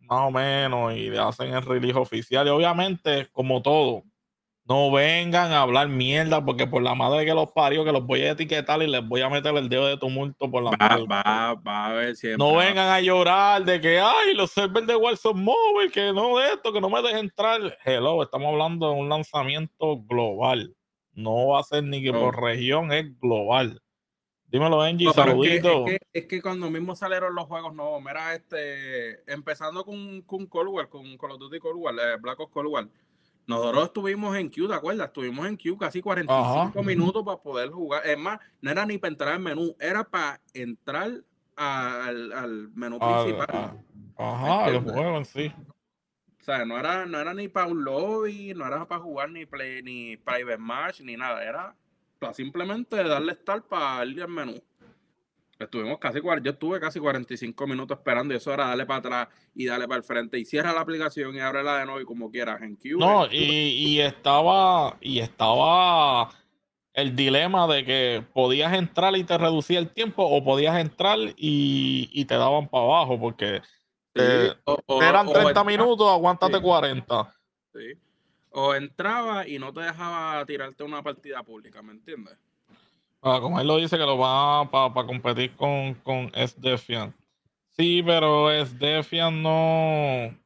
más o menos, y le hacen el release oficial. Y obviamente, como todo, no vengan a hablar mierda, porque por la madre que los parió, que los voy a etiquetar y les voy a meter el dedo de tumulto por la Va, madre. va, va a haber siempre. No vengan a llorar de que, ay, los servers de Warzone Mobile, que no de esto, que no me dejen entrar. Hello, estamos hablando de un lanzamiento global. No va a ser ni que No. por región, es global. Dímelo, Angie, No, pero es que, saludito. es, que, es que cuando mismo salieron los juegos nuevos, mira, este, empezando con, con Cold War, con Call of Duty Cold War, eh, Black Ops Cold War, nosotros estuvimos en queue, ¿te acuerdas? Estuvimos en queue casi 45 Ajá. minutos para poder jugar. Es más, no era ni para entrar al menú, era para entrar al, al menú Al- principal. a- ajá, el ¿Entiendes? juego en sí. O sea, no era, no era ni para un lobby, no era para jugar ni play, ni private match, ni nada. Era para simplemente darle start para ir al menú. Estuvimos casi, yo estuve casi 45 minutos esperando y eso era darle para atrás y darle para el frente y cierra la aplicación y ábrela de nuevo y como quieras en Q. No, y, y estaba, y estaba el dilema de que podías entrar y te reducía el tiempo, o podías entrar y, y te daban para abajo, porque Sí, eh, o- o- eran o 30 entra- minutos, aguántate Sí. 40. sí. O entraba y no te dejaba tirarte una partida pública, ¿me entiendes? Ah, como él lo dice, que lo va para competir con, con SDefiant. Sí, pero SDefiant no.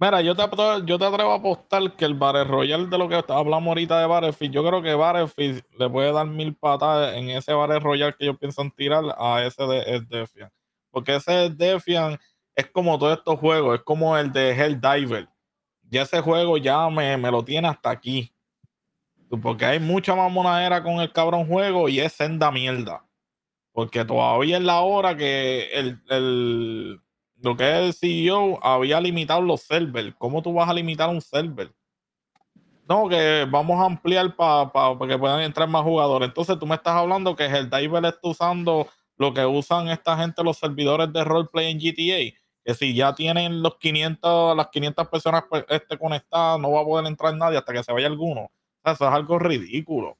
Mira, yo te, atrevo- yo te atrevo a apostar que el Battle Royale de lo que hablamos ahorita de Battlefield, yo creo que Battlefield le puede dar mil patadas en ese Battle Royale que ellos piensan tirar a ese de SDefiant. Porque ese SDefiant es como todos estos juegos, es como el de Helldiver. Ya ese juego ya me, me lo tiene hasta aquí. Porque hay mucha más monadera con el cabrón juego y es senda mierda. Porque todavía es la hora que el, el- lo que es el CEO había limitado los servers. ¿Cómo tú vas a limitar un server? No, que vamos a ampliar para que puedan entrar más jugadores. Entonces tú me estás hablando que el Diver está usando lo que usan esta gente los servidores de roleplay en GTA. Que si ya tienen los 500, las 500 personas pues, este, conectadas, no va a poder entrar nadie hasta que se vaya alguno. eso es algo ridículo.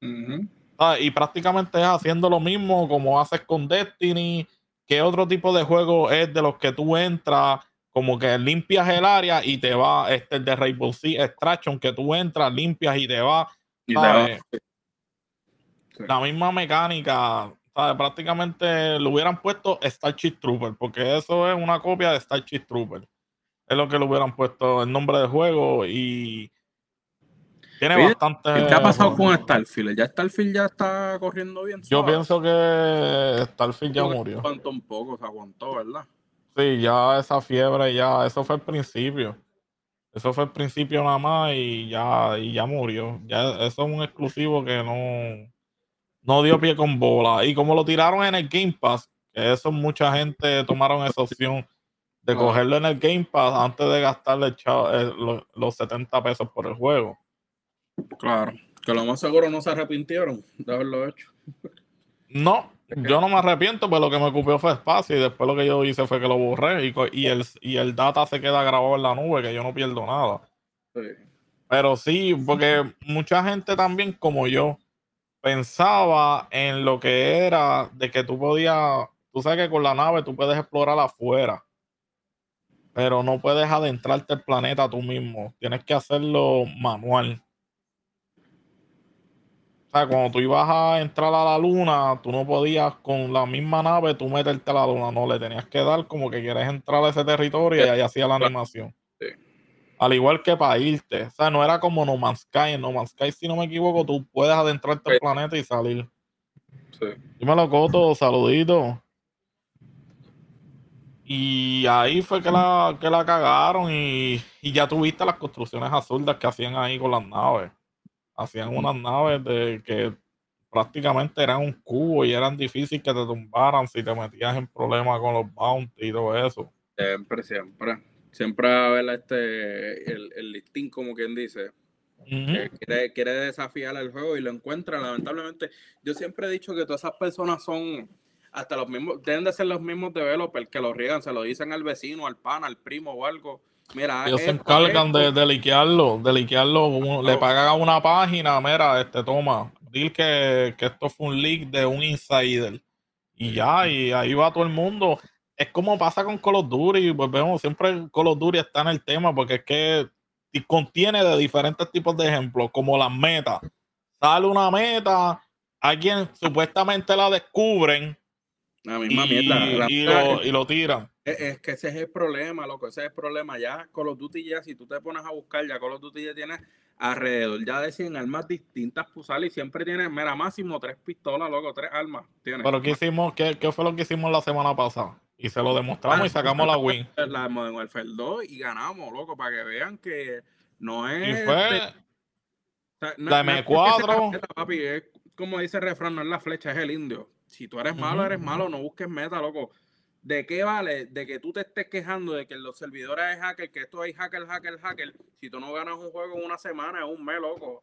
Y prácticamente es haciendo lo mismo como haces con Destiny. ¿Qué otro tipo de juego es de los que tú entras? como que limpias el área y te va este de Rainbow Six Extraction que tú entras, limpias y te va. La misma mecánica, prácticamente lo hubieran puesto Starship Trooper, porque eso es una copia de Starship Trooper. Es lo que le hubieran puesto el nombre de juego y tiene bastante. ¿Qué ha pasado con Starfield? ¿Ya Starfield ya está corriendo bien? Yo pienso que Starfield ya murió. Aguantó un poco, se aguantó, ¿verdad? Sí, ya esa fiebre, ya, eso fue el principio. Eso fue el principio nada más y ya, y ya murió. Ya, eso es un exclusivo que no, no dio pie con bola. Y como lo tiraron en el Game Pass, que eso mucha gente tomaron esa opción de cogerlo en el Game Pass antes de gastarle eh, los, los 70 pesos por el juego. Claro, que lo más seguro no se arrepintieron de haberlo hecho. No, yo no me arrepiento, pero lo que me ocupó fue espacio y después lo que yo hice fue que lo borré y, y, el, y el data se queda grabado en la nube, que yo no pierdo nada. Pero sí, porque mucha gente también como yo pensaba en lo que era de que tú podías, tú sabes que con la nave tú puedes explorar afuera, pero no puedes adentrarte el planeta tú mismo, tienes que hacerlo manual. O sea, cuando tú ibas a entrar a la luna, tú no podías con la misma nave tú meterte a la luna, no, le tenías que dar como que quieres entrar a ese territorio y ahí hacía la animación. Al igual que para irte. O sea, no era como No Man's Sky. En No Man's Sky, si no me equivoco, tú puedes adentrarte al planeta y salir. Sí. Dímelo, Coto, saludito. Y ahí fue que la, que la cagaron y, y ya tuviste las construcciones absurdas que hacían ahí con las naves hacían unas naves de que prácticamente eran un cubo y eran difíciles que te tumbaran si te metías en problemas con los bounty y todo eso. Siempre, siempre. Siempre va a haber este, el, el listín, como quien dice. quiere, quiere, desafiar el juego y lo encuentra. Lamentablemente, yo siempre he dicho que todas esas personas son hasta los mismos, deben de ser los mismos developers que lo riegan, se lo dicen al vecino, al pan, al primo o algo Mira, Ellos se encargan de, de liquearlo, de liquearlo. Le pagan a una página, mira, este toma, dile que, esto fue un leak de un insider. Y ya, y ahí va todo el mundo. Es como pasa con Call of Duty, volvemos, siempre Call of Duty está en el tema, porque es que contiene de diferentes tipos de ejemplos, como las metas. Sale una meta, alguien supuestamente la descubren la misma y, lo, y, lo, tiran. Es, que ese es el problema, loco. Ese es el problema. Ya Call of Duty ya, si tú te pones a buscar, ya Call of Duty ya tiene alrededor ya de 100 armas distintas pusales y siempre tiene, mira, máximo tres pistolas, loco, tres armas. Pero ¿qué hicimos? ¿Qué, ¿Qué, fue lo que hicimos la semana pasada? Y se lo demostramos y sacamos la win. La Modern Warfare 2 y ganamos, loco, para que vean que no es... Y fue... la M4... es, como dice el refrán, no es la flecha, es el indio si tú eres malo, eres malo, no busques meta, loco. ¿De qué vale? De que tú te estés quejando de que los servidores es hacker, que esto es hacker, hacker, hacker. Si tú no ganas un juego en una semana, es un mes, loco.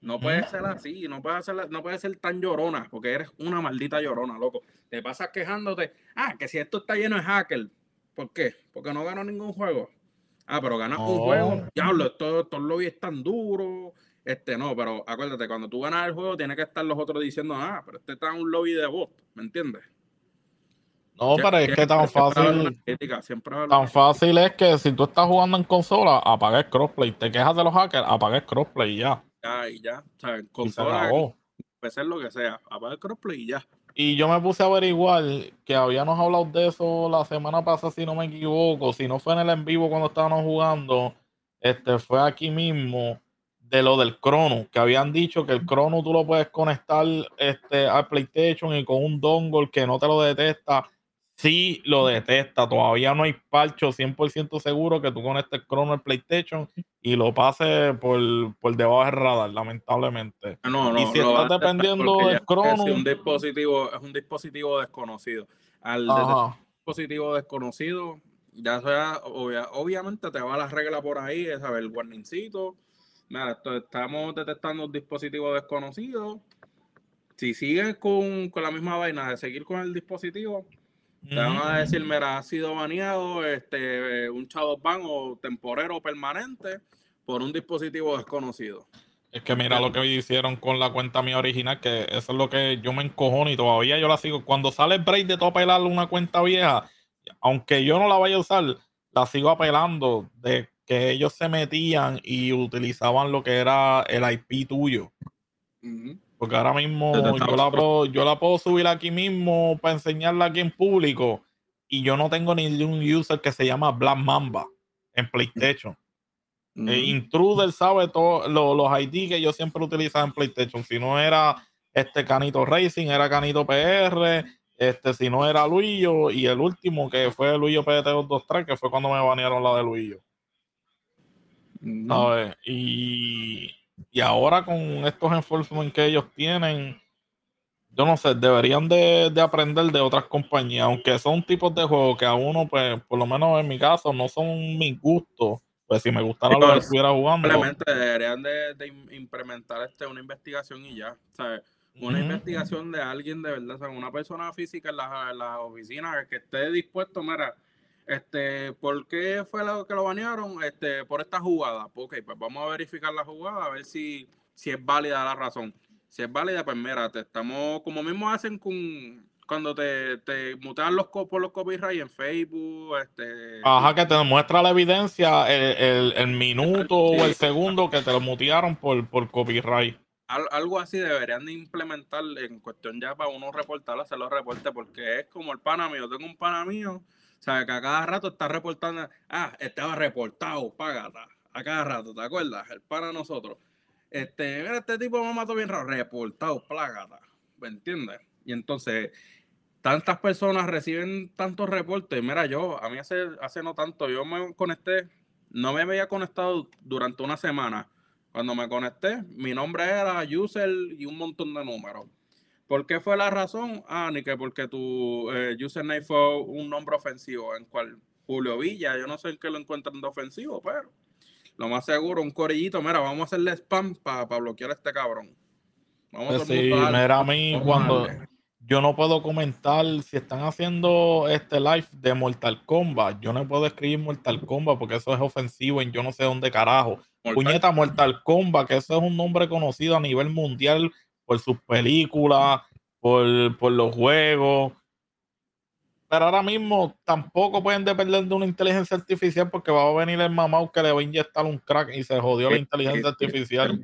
No puede ser así, no puede ser, no puede ser tan llorona, porque eres una maldita llorona, loco. Te pasas quejándote, ah, que si esto está lleno de hacker. ¿Por qué? Porque no ganó ningún juego. Ah, pero ganas un juego, diablo, estos, estos lobbies están duros, este no, pero acuérdate, cuando tú ganas el juego, tiene que estar los otros diciendo, ah, pero este está en un lobby de bot, ¿me entiendes? No, pero es que tan fácil. tan fácil es que si tú estás jugando en consola, apaga el crossplay. Te quejas de los hackers, apaga el crossplay y ya. Ya, y ya. O sea, consola, ser lo que sea, apaga el crossplay y ya. Y yo me puse a averiguar que habíamos hablado de eso la semana pasada, si no me equivoco. Si no fue en el en vivo cuando estábamos jugando, este fue aquí mismo de lo del crono, que habían dicho que el crono tú lo puedes conectar este, al PlayStation y con un dongle que no te lo detecta, sí lo detecta. Todavía no hay parcho 100% seguro que tú conectes crono al PlayStation y lo pases por, por debajo del radar, lamentablemente. Ah, no, no, y si estás dependiendo del. Es un dispositivo, es un dispositivo desconocido. Al dispositivo desconocido, ya sea, obviamente te va la regla por ahí, es saber el warningcito mira, esto, estamos detectando un dispositivo desconocido. Si sigues con, con la misma vaina de seguir con el dispositivo, te van a decir, mira, ha sido baneado este, un shadow ban o temporero permanente por un dispositivo desconocido. Es que mira lo que hicieron con la cuenta mía original, que eso es lo que yo me encojono y todavía yo la sigo. Cuando sale el break de todo apelar una cuenta vieja, aunque yo no la vaya a usar, la sigo apelando de que ellos se metían y utilizaban lo que era el IP tuyo. Porque ahora mismo yo la, puedo, yo la puedo subir aquí mismo para enseñarla aquí en público y yo no tengo ni un user que se llama Black Mamba en PlayStation. Eh, intruder sabe todos los ID que yo siempre utilizaba en PlayStation. Si no era este Canito Racing, era Canito PR. Este, si no era Luillo, y el último que fue Luillo PT223, que fue cuando me banearon la de Luillo. Y y ahora con estos enforcement que ellos tienen, yo no sé, deberían de, aprender de otras compañías, aunque son tipos de juegos que a uno, pues, por lo menos en mi caso, no son mis gustos. Pues si me gustara lo que estuviera jugando. Simplemente deberían de, implementar este, una investigación y ya. ¿sabes? Una investigación de alguien de verdad, o una persona física en la, en la oficina que esté dispuesto, mira, este, ¿por qué fue lo que lo banearon? Este, por esta jugada. Ok, pues vamos a verificar la jugada, a ver si, si es válida la razón. Si es válida, pues mira, te estamos, como mismo hacen con cuando te, te mutean los por los copyright en Facebook, este. Ajá, que te muestra la evidencia, el, el, minuto o el segundo que te lo mutearon por, por copyright. algo así deberían de implementar en cuestión ya para uno reportar, hacer los reportes, porque es como el pana mío. Tengo un pana mío o sea, que a cada rato está reportando, ah, estaba reportado, págata. A cada rato, ¿te acuerdas? El para nosotros. Este, mira, este tipo me mató bien raro, reportado, plágata. ¿Me entiendes? Y entonces, tantas personas reciben tantos reportes. Mira, yo, a mí hace, hace no tanto, yo me conecté, no me había conectado durante una semana. Cuando me conecté, mi nombre era user y un montón de números. ¿Por qué fue la razón? Ah, ni que porque tu eh, username fue un nombre ofensivo, en cual Julio Villa, yo no sé en qué lo encuentran de ofensivo, pero lo más seguro, un corillito, mira, vamos a hacerle spam para bloquear a este cabrón. Vamos a sí, mira a mí cuando yo no puedo comentar si están haciendo este live de Mortal Kombat, yo no puedo escribir Mortal Kombat porque eso es ofensivo en yo no sé dónde carajo. Puñeta Mortal Kombat, que eso es un nombre conocido a nivel mundial por sus películas, por, los juegos. Pero ahora mismo tampoco pueden depender de una inteligencia artificial porque va a venir el mamá que le va a inyectar un crack y se jodió la inteligencia artificial.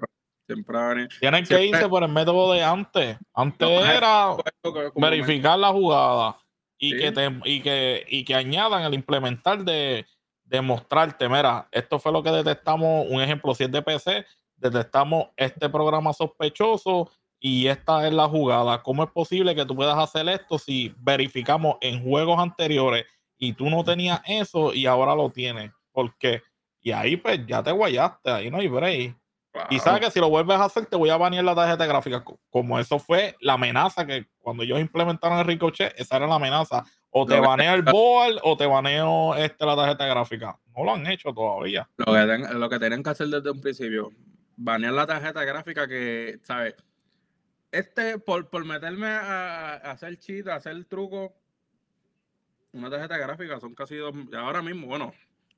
Tienen que irse por el método de antes. Antes era verificar la jugada y, que y, que, y que añadan el implementar de, de mostrarte, mira, esto fue lo que detectamos, un ejemplo, si es de PC, detectamos este programa sospechoso y esta es la jugada. ¿Cómo es posible que tú puedas hacer esto si verificamos en juegos anteriores y tú no tenías eso y ahora lo tienes? ¿Por qué? Y ahí pues ya te guayaste, ahí no hay break. Y sabes que si lo vuelves a hacer, te voy a banear la tarjeta gráfica. Como eso fue la amenaza que cuando ellos implementaron el Ricochet, esa era la amenaza. O te baneo el board o te baneo este, la tarjeta gráfica. No lo han hecho todavía. Lo que, lo que tienen que hacer desde un principio, banear la tarjeta gráfica que, ¿sabes? Este, por, por meterme a, hacer cheat, a hacer truco, una tarjeta gráfica son casi dos. Ahora mismo, bueno,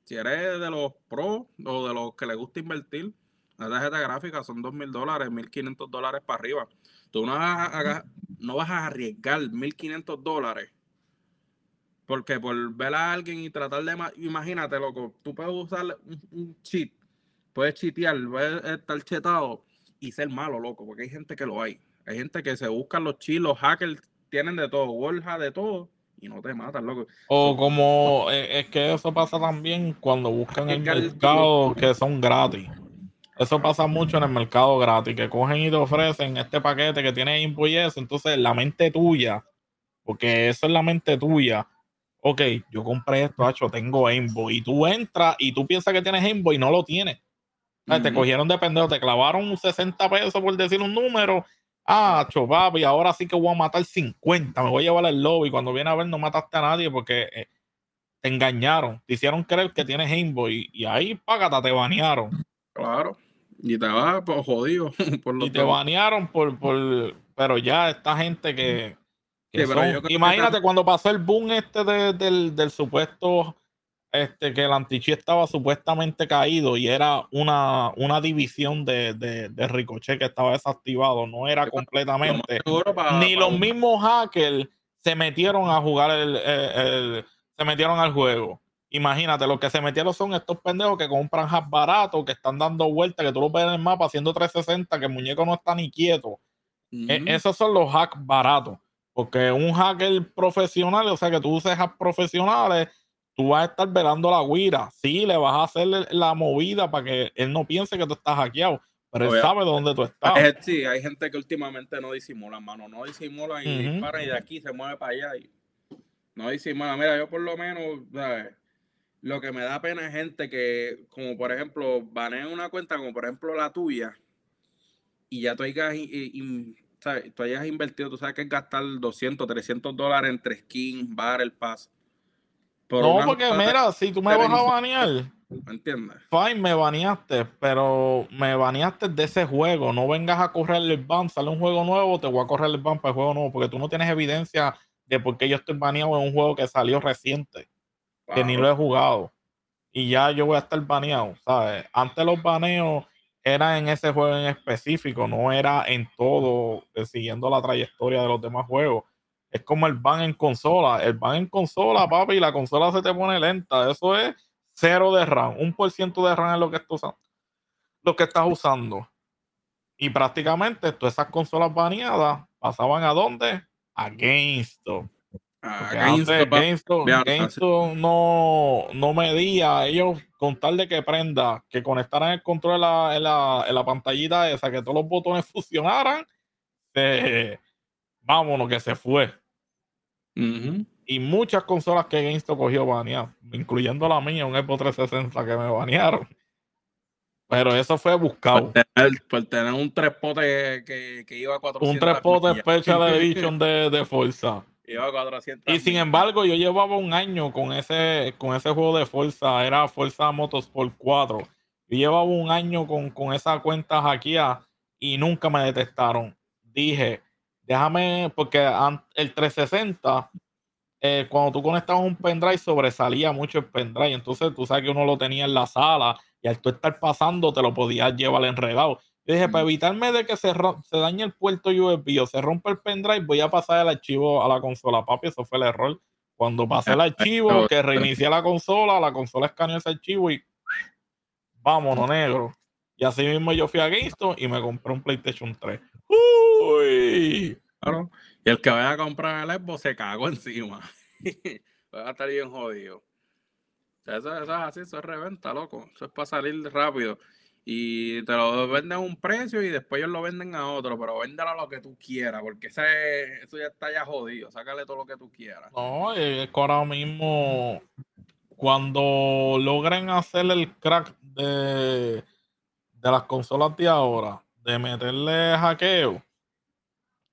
si eres de los pros o de los que les gusta invertir, una tarjeta gráfica son dos mil dólares, mil quinientos dólares para arriba. Tú no vas a, no vas a arriesgar mil quinientos dólares. Porque por ver a alguien y tratar de. Imagínate, loco, tú puedes usar un, un cheat, puedes chitear, puedes estar chetado y ser malo, loco, porque hay gente que lo hay. Hay gente que se busca los chilos, hackers tienen de todo, Borja de todo y no te matan, loco. O como eh, es que eso pasa también cuando buscan el mercado que son gratis. Eso pasa mucho en el mercado gratis, que cogen y te ofrecen este paquete que tiene Invo y eso. Entonces, la mente tuya, porque eso es la mente tuya. Ok, yo compré esto, hecho, tengo Invo. Y tú entras y tú piensas que tienes Invo y no lo tienes. Te cogieron de pendejo, te clavaron 60 pesos por decir un número Ah, papi, ahora sí que voy a matar 50, me voy a llevar al lobby. Cuando viene a ver, no mataste a nadie porque eh, te engañaron, te hicieron creer que tienes invoice y, ahí, págata, te banearon. Claro. Y te vas pues, jodido. Por y te banearon por, por. Pero ya esta gente que. imagínate cuando pasó el boom este del, del supuesto este, que el antichi estaba supuestamente caído y era una, una división de, de, Ricochet que estaba desactivado, no era completamente. ni los mismos hackers se metieron a jugar el, se metieron al juego. Imagínate, los que se metieron son estos pendejos que compran hacks baratos, que están dando vueltas, que tú lo ves en el mapa haciendo 360, que el muñeco no está ni quieto. E, esos son los hacks baratos. Porque un hacker profesional, o sea, que tú uses hacks profesionales, tú vas a estar velando la guira. Sí, le vas a hacer la movida para que él no piense que tú estás hackeado, pero él sabe dónde tú estás. Sí, hay gente que últimamente no disimula, mano, no disimula y dispara y de aquí se mueve para allá y no disimula. Mira, yo por lo menos, lo que me da pena es gente que, como por ejemplo, banea una cuenta como por ejemplo la tuya y ya tú hayas, tú hayas invertido, tú sabes que es gastar 200, 300 dólares entre skins, bar, el pass no, porque mira, si tú me vas a banear, ¿me entiendes? Fine, me baneaste, pero me baneaste de ese juego. No vengas a correr el ban, sale un juego nuevo, te voy a correr el ban para el juego nuevo, porque tú no tienes evidencia de por qué yo estoy baneado en un juego que salió reciente, que ni lo he jugado. Y ya yo voy a estar baneado, ¿sabes? Antes los baneos eran en ese juego en específico, no era en todo, eh, siguiendo la trayectoria de los demás juegos es como el ban en consola. El ban en consola, papi, y la consola se te pone lenta. Eso es cero de RAM. Un por ciento de RAM es lo que, estás usando, lo que estás usando. Y prácticamente todas esas consolas baneadas pasaban a dónde? A GameStop. GameStop, GameStop, no, no medía ellos con tal de que prenda, que conectaran el control en la, en la, pantallita esa, que todos los botones funcionaran, vámonos, que se fue. Y muchas consolas que GameStop cogió baneadas, incluyendo la mía, un Xbox 360 que me banearon. Pero eso fue buscado. Por tener, un trepote que, que, iba a 400. Un trepote Special Edition de, de Forza. Iba a 400. Y sin embargo, yo llevaba un año con ese, con ese juego de Forza. Era Forza Motorsport 4. Yo llevaba un año con, con esa cuenta hackeada y nunca me detectaron. Dije, déjame, porque el 360, eh, cuando tú conectabas un pendrive, sobresalía mucho el pendrive. Entonces tú sabes que uno lo tenía en la sala y al tú estar pasando te lo podías llevar enredado. Yo dije, para evitarme de que se, se dañe el puerto USB o se rompa el pendrive, voy a pasar el archivo a la consola. Papi, eso fue el error. Cuando pasé el archivo, que reinicié la consola, la consola escaneó ese archivo y vámonos, negro. Y así mismo yo fui a GameStop y me compré un PlayStation 3. Uy. Claro. Y el que vaya a comprar el Xbox se cagó encima. Va a estar bien jodido. Eso, es así, eso es reventa, loco. Eso es para salir rápido. Y te lo venden a un precio y después ellos lo venden a otro, pero véndelo a lo que tú quieras, porque ese, eso ya está ya jodido. Sácale todo lo que tú quieras. No, es que ahora mismo, cuando logren hacer el crack de, de las consolas de ahora, de meterle hackeo,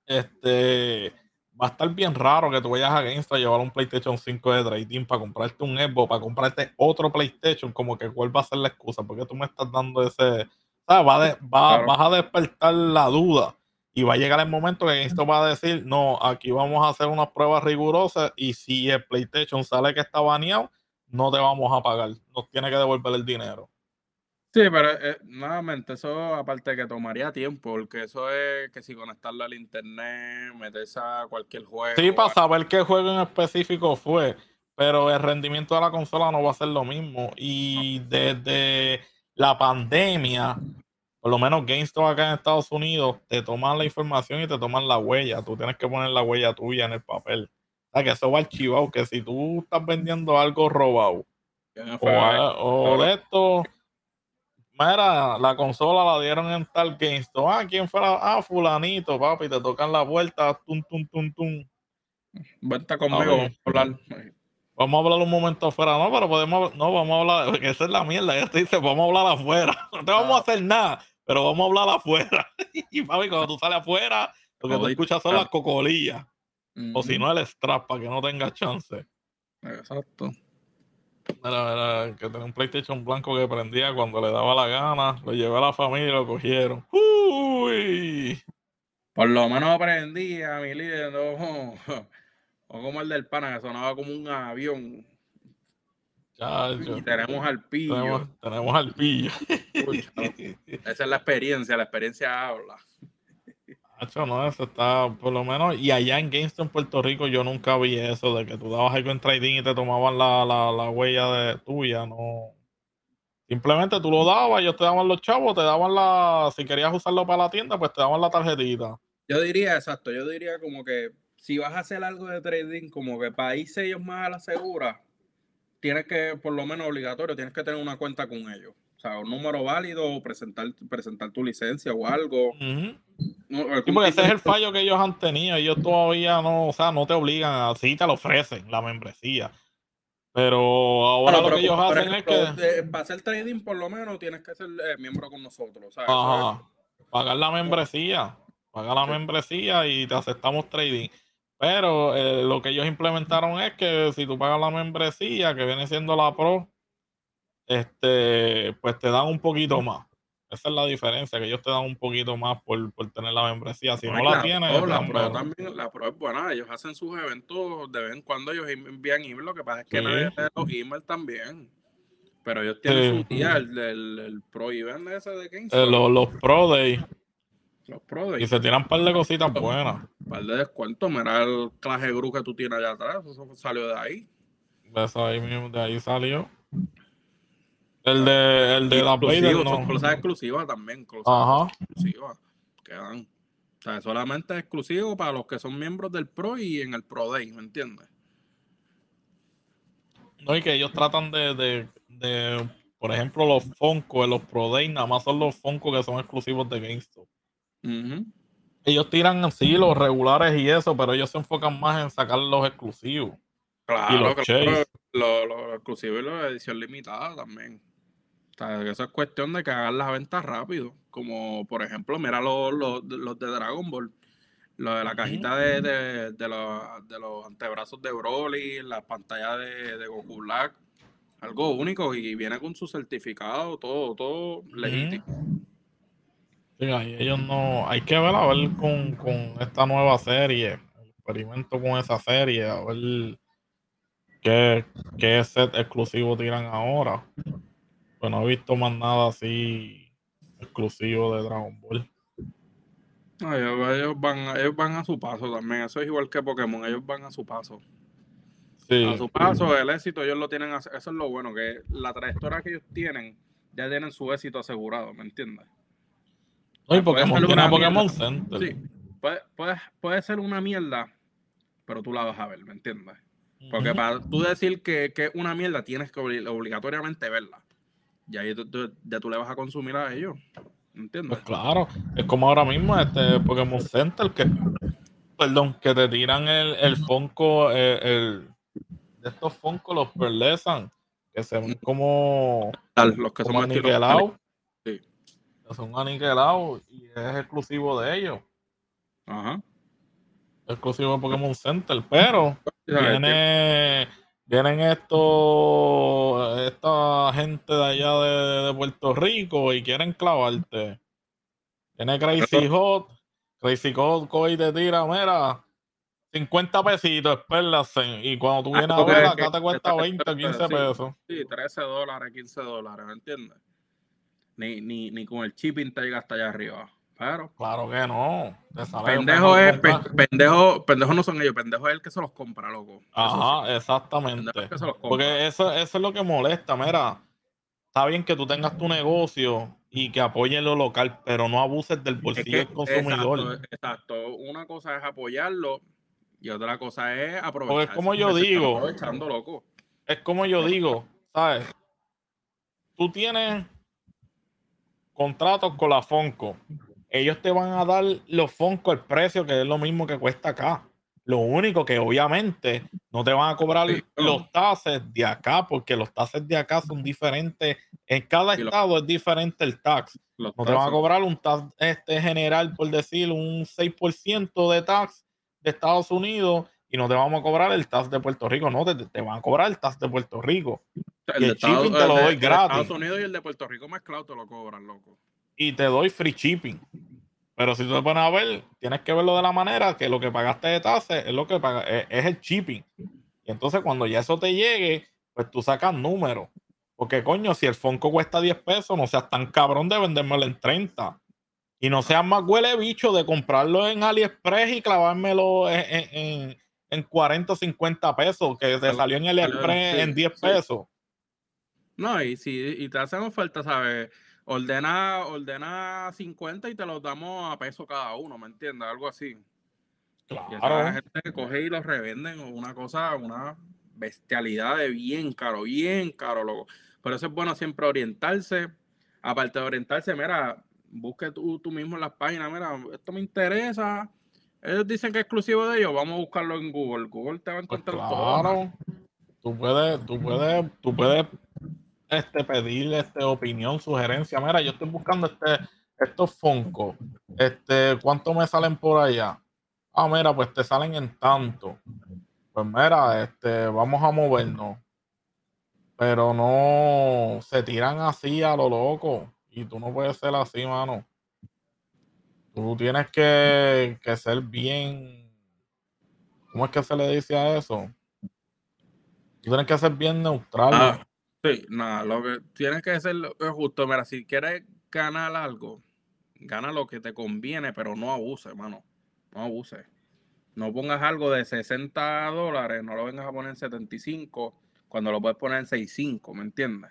este va a estar bien raro que tú vayas a GameStop a llevar un PlayStation 5 de trading para comprarte un Xbox, para comprarte otro PlayStation, como que cuál va a ser la excusa, porque tú me estás dando ese, ¿sabes? Va, va Vas a despertar la duda y va a llegar el momento que GameStop va a decir, no, aquí vamos a hacer unas pruebas rigurosas y si el PlayStation sale que está baneado, no te vamos a pagar, nos tiene que devolver el dinero. Sí, pero eh, nuevamente, eso aparte que tomaría tiempo, porque eso es que si conectarlo al internet, meterse a cualquier juego. Sí, para saber qué juego en específico fue, pero el rendimiento de la consola no va a ser lo mismo. Y desde la pandemia, por lo menos GameStop acá en Estados Unidos, te toman la información y te toman la huella. Tú tienes que poner la huella tuya en el papel. O sea, que eso va archivado, que si tú estás vendiendo algo robado o, o de esto Mira, la consola la dieron en tal GameStop. Ah, ¿quién fue la? Ah, fulanito, papi, te tocan la vuelta, tum, tum, tum, tum. Vente conmigo, vamos a hablar. Vamos a hablar un momento afuera, no, pero podemos, no, vamos a hablar, porque esa es la mierda, ya te dice, vamos a hablar afuera. No te vamos a hacer nada, pero vamos a hablar afuera. y papi, cuando tú sales afuera, lo que tú escuchas son las cocolillas. O si no, el strap, para que no tengas chance. Exacto. Era, que tenía un PlayStation blanco que prendía cuando le daba la gana, lo llevé a la familia y lo cogieron. ¡Uy! Por lo menos prendía, mi líder, no, o como el del pana, que sonaba como un avión. y tenemos al pillo. Tenemos, al pillo. esa es la experiencia, la experiencia habla. No, eso está, por lo menos, y allá en GameStop, Puerto Rico, yo nunca vi eso de que tú dabas algo en trading y te tomaban la, la, huella de tuya, no. Simplemente tú lo dabas, ellos te daban los chavos, te daban la, si querías usarlo para la tienda, pues te daban la tarjetita. Yo diría, exacto, yo diría como que si vas a hacer algo de trading, como que para irse ellos más a la segura, tienes que, por lo menos obligatorio, tienes que tener una cuenta con ellos. O sea, un número válido, presentar, presentar tu licencia o algo. porque ese es el fallo que ellos han tenido. Ellos todavía no, o sea, no te obligan, así te lo ofrecen, la membresía. Pero ahora lo que ellos hacen es que. Para hacer trading, por lo menos, tienes que ser eh, miembro con nosotros. Ajá. Pagar la membresía. Pagar la membresía y te aceptamos trading. Pero eh, lo que ellos implementaron es que si tú pagas la membresía, que viene siendo la Pro, este, pues te dan un poquito más. Esa es la diferencia, que ellos te dan un poquito más por, tener la membresía. Si no, la, tienes. la, Pro también, la Pro es buena. Ellos hacen sus eventos de vez en cuando. Ellos envían email. Lo que pasa es que nadie lee los emails también. Pero ellos tienen su día, el, el, Pro Event ese de Kings. Eh, los, los Pro Day. Y se tiran un par de cositas buenas. Un par de descuentos. Mira el clase gru que tú tienes allá atrás. Eso salió de ahí. Eso ahí mismo, de ahí salió. El de, el de la Play no. Son cosas exclusivas también. Ajá. Exclusivas. Quedan. O sea, solamente exclusivo para los que son miembros del Pro y en el Pro Day, ¿me entiendes? No, y que ellos tratan de, de, de por ejemplo, los Funko, los Pro Day, nada más son los Funko que son exclusivos de GameStop. Ellos tiran así los regulares y eso, pero ellos se enfocan más en sacar los exclusivos. Claro, los, los, exclusivos y la edición limitada también. Sea, eso es cuestión de que hagan las ventas rápido. Como por ejemplo, mira los, los, de Dragon Ball. Lo de la cajita de, de, los, de, los, antebrazos de Broly, la pantalla de, de Goku Black. Algo único y viene con su certificado, todo, todo legítimo ellos no. Hay que ver a ver con, esta nueva serie, el experimento con esa serie, a ver qué, qué set exclusivo tiran ahora. Pues no he visto más nada así exclusivo de Dragon Ball. ellos, van, ellos van a su paso también. Eso es igual que Pokémon, ellos van a su paso. A su paso, el éxito ellos lo tienen. Eso es lo bueno, que la trayectoria que ellos tienen, ya tienen su éxito asegurado, ¿me entiendes? Oye, Pokémon tiene Pokémon Center. Sí, puede, puede, ser una mierda, pero tú la vas a ver, ¿me entiendes? Porque para tú decir que, es una mierda, tienes que obligatoriamente verla. Y ahí tú, ya tú le vas a consumir a ellos. ¿Entiendes? Pues claro, es como ahora mismo este Pokémon Center que, perdón, que te tiran el, el Funko, el, de estos Funko los perlesan, que se ven como, los que como son son aniquilados y es exclusivo de ellos. Ajá. Exclusivo de Pokémon Center, pero viene, vienen estos, esta gente de allá de, Puerto Rico y quieren clavarte. Viene Crazy Hot, Crazy Hot coge y te tira, mira, 50 pesitos, espérate. Y cuando tú ah, vienes a ver, acá te cuesta 20 o 15 pesos. Sí, 13 dólares, 15 dólares, ¿me entiendes? ni, ni, ni con el shipping te llega hasta allá arriba. Pero, claro que no. Pendejo es, pendejo, pendejo no son ellos, pendejo es el que se los compra, loco. Ajá, exactamente. Porque eso, eso es lo que molesta, mira. Está bien que tú tengas tu negocio y que apoyen lo local, pero no abuses del bolsillo del consumidor. Exacto, Una cosa es apoyarlo y otra cosa es aprovechar. Porque es como yo digo. loco. Es como yo digo, ¿sabes? Tú tienes contratos con la Fonco. Ellos te van a dar los Fonco el precio que es lo mismo que cuesta acá. Lo único que obviamente no te van a cobrar los taxes de acá, porque los taxes de acá son diferentes. En cada estado es diferente el tax. No te van a cobrar un tax este general, por decir, un 6% de tax de Estados Unidos y no te vamos a cobrar el tax de Puerto Rico. No, te, te van a cobrar el tax de Puerto Rico. El, de Estados, shipping te lo doy gratis. Estados Unidos y el de Puerto Rico mezclado te lo cobran, loco. Y te doy free shipping. Pero si tú te pones a ver, tienes que verlo de la manera que lo que pagaste de tasa es lo que paga, es, el shipping. Y entonces cuando ya eso te llegue, pues tú sacas números. Porque coño, si el Fonco cuesta 10 pesos, no seas tan cabrón de vendérmelo en 30. Y no seas más huele bicho de comprarlo en AliExpress y clavármelo en, en, 40 o 50 pesos, que te salió en AliExpress en 10 pesos. No, y si y te hacen oferta, ¿sabes? Ordena, ordena 50 y te los damos a peso cada uno, ¿me entiendes? Algo así. Claro. Y esa gente que coge y los revenden una cosa, una bestialidad de bien caro, bien caro, loco. Pero eso es bueno siempre orientarse. Aparte de orientarse, mira, busque tú, tú mismo en las páginas, mira, esto me interesa. Ellos dicen que es exclusivo de ellos, vamos a buscarlo en Google. Google te va a pues encontrar todo. Claro. Tú puedes, tú puedes, tú puedes este, pedirle este, opinión, sugerencia. Mira, yo estoy buscando este, estos Funko. Este, ¿cuánto me salen por allá? Ah, mira, pues te salen en tanto. Pues mira, este, vamos a movernos. Pero no se tiran así a lo loco. Y tú no puedes ser así, mano. Tú tienes que, que ser bien. ¿Cómo es que se le dice a eso? Tú tienes que ser bien neutral. Ah, Sí, nada, lo que tienes que hacer es justo. Mira, si quieres ganar algo, gana lo que te conviene, pero no abuse, hermano. No abuse. No pongas algo de 60 dólares, no lo vengas a poner en 75 cuando lo puedes poner en 65, ¿me entiendes?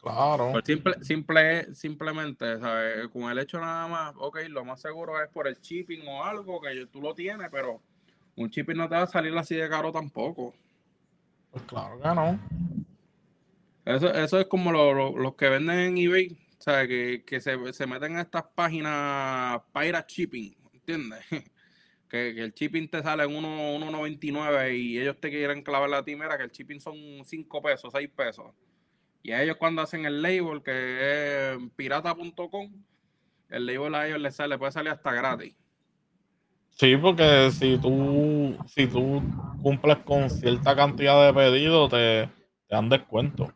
Claro. Pues simple, simple, simplemente, ¿sabes? Con el hecho nada más, ok, lo más seguro es por el shipping o algo que tú lo tienes, pero un shipping no te va a salir así de caro tampoco. Pues claro que no. Eso, eso es como los que venden en eBay, o que, que se, se, meten en estas páginas para shipping, ¿entiendes? Que, que, el shipping te sale en 1.99 y ellos te quieren clavar la timera, que el shipping son 5 pesos, 6 pesos. Y a ellos cuando hacen el label, que es pirata.com, el label a ellos les sale, puede salir hasta gratis. Sí, porque si tú, si tú cumples con cierta cantidad de pedidos, te, te dan descuento.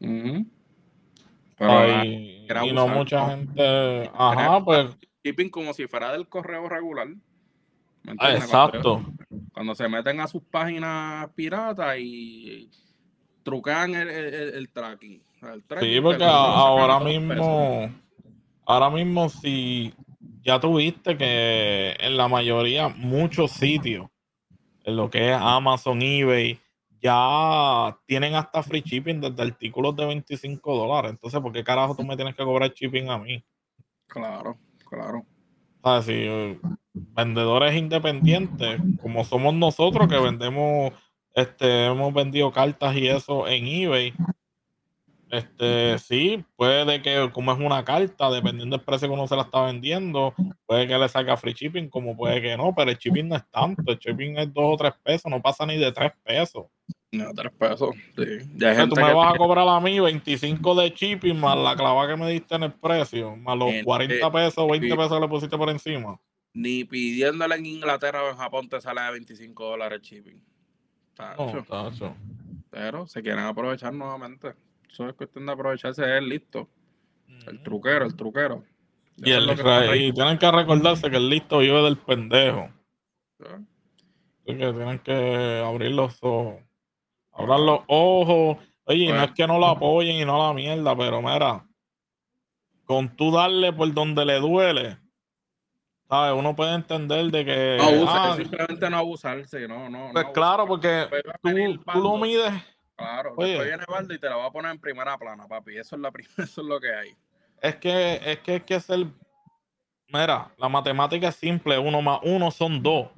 y no mucha gente. Ajá, pues. Shipping como si fuera del correo regular. Ah, exacto. Cuando, se meten a sus páginas piratas y truquean el, tracking. Sí, porque ahora mismo. Ahora mismo, si ya tuviste que en la mayoría, muchos sitios, en lo que es Amazon, eBay, ya tienen hasta free shipping desde artículos de 25 dólares. Entonces, ¿por qué carajo tú me tienes que cobrar shipping a mí? Claro, claro. O sea, si eh, vendedores independientes, como somos nosotros que vendemos, este, hemos vendido cartas y eso en eBay, este, sí, puede que como es una carta, dependiendo del precio que uno se la está vendiendo, puede que le salga free shipping, como puede que no, pero el shipping no es tanto, el shipping es dos o tres pesos, no pasa ni de tres pesos. No, tres pesos, sí. Ya tú me vas a cobrar a mí 25 de shipping más la clava que me diste en el precio, más los 40 pesos o 20 pesos que le pusiste por encima. Ni pidiéndole en Inglaterra o en Japón te sale de 25 dólares el shipping. Pero se quieren aprovechar nuevamente. Eso es cuestión de aprovecharse de él, listo. El truquero, el truquero. Y, el, y tienen que recordarse que el listo vive del pendejo. que tienen que abrir los ojos. Abrir los ojos. Oye, no es que no lo apoyen y no la mierda, pero mira, con tú darle por donde le duele, ¿sabes? Uno puede entender de que. No ah, simplemente no abusarse, no, no. Pues claro, porque tú, tú, lo mides Claro, Oye, después viene Baldo y te la va a poner en primera plana, papi. Eso es, la eso es lo que hay. Es que es que es que es el. Mira, la matemática es simple, uno más uno son dos.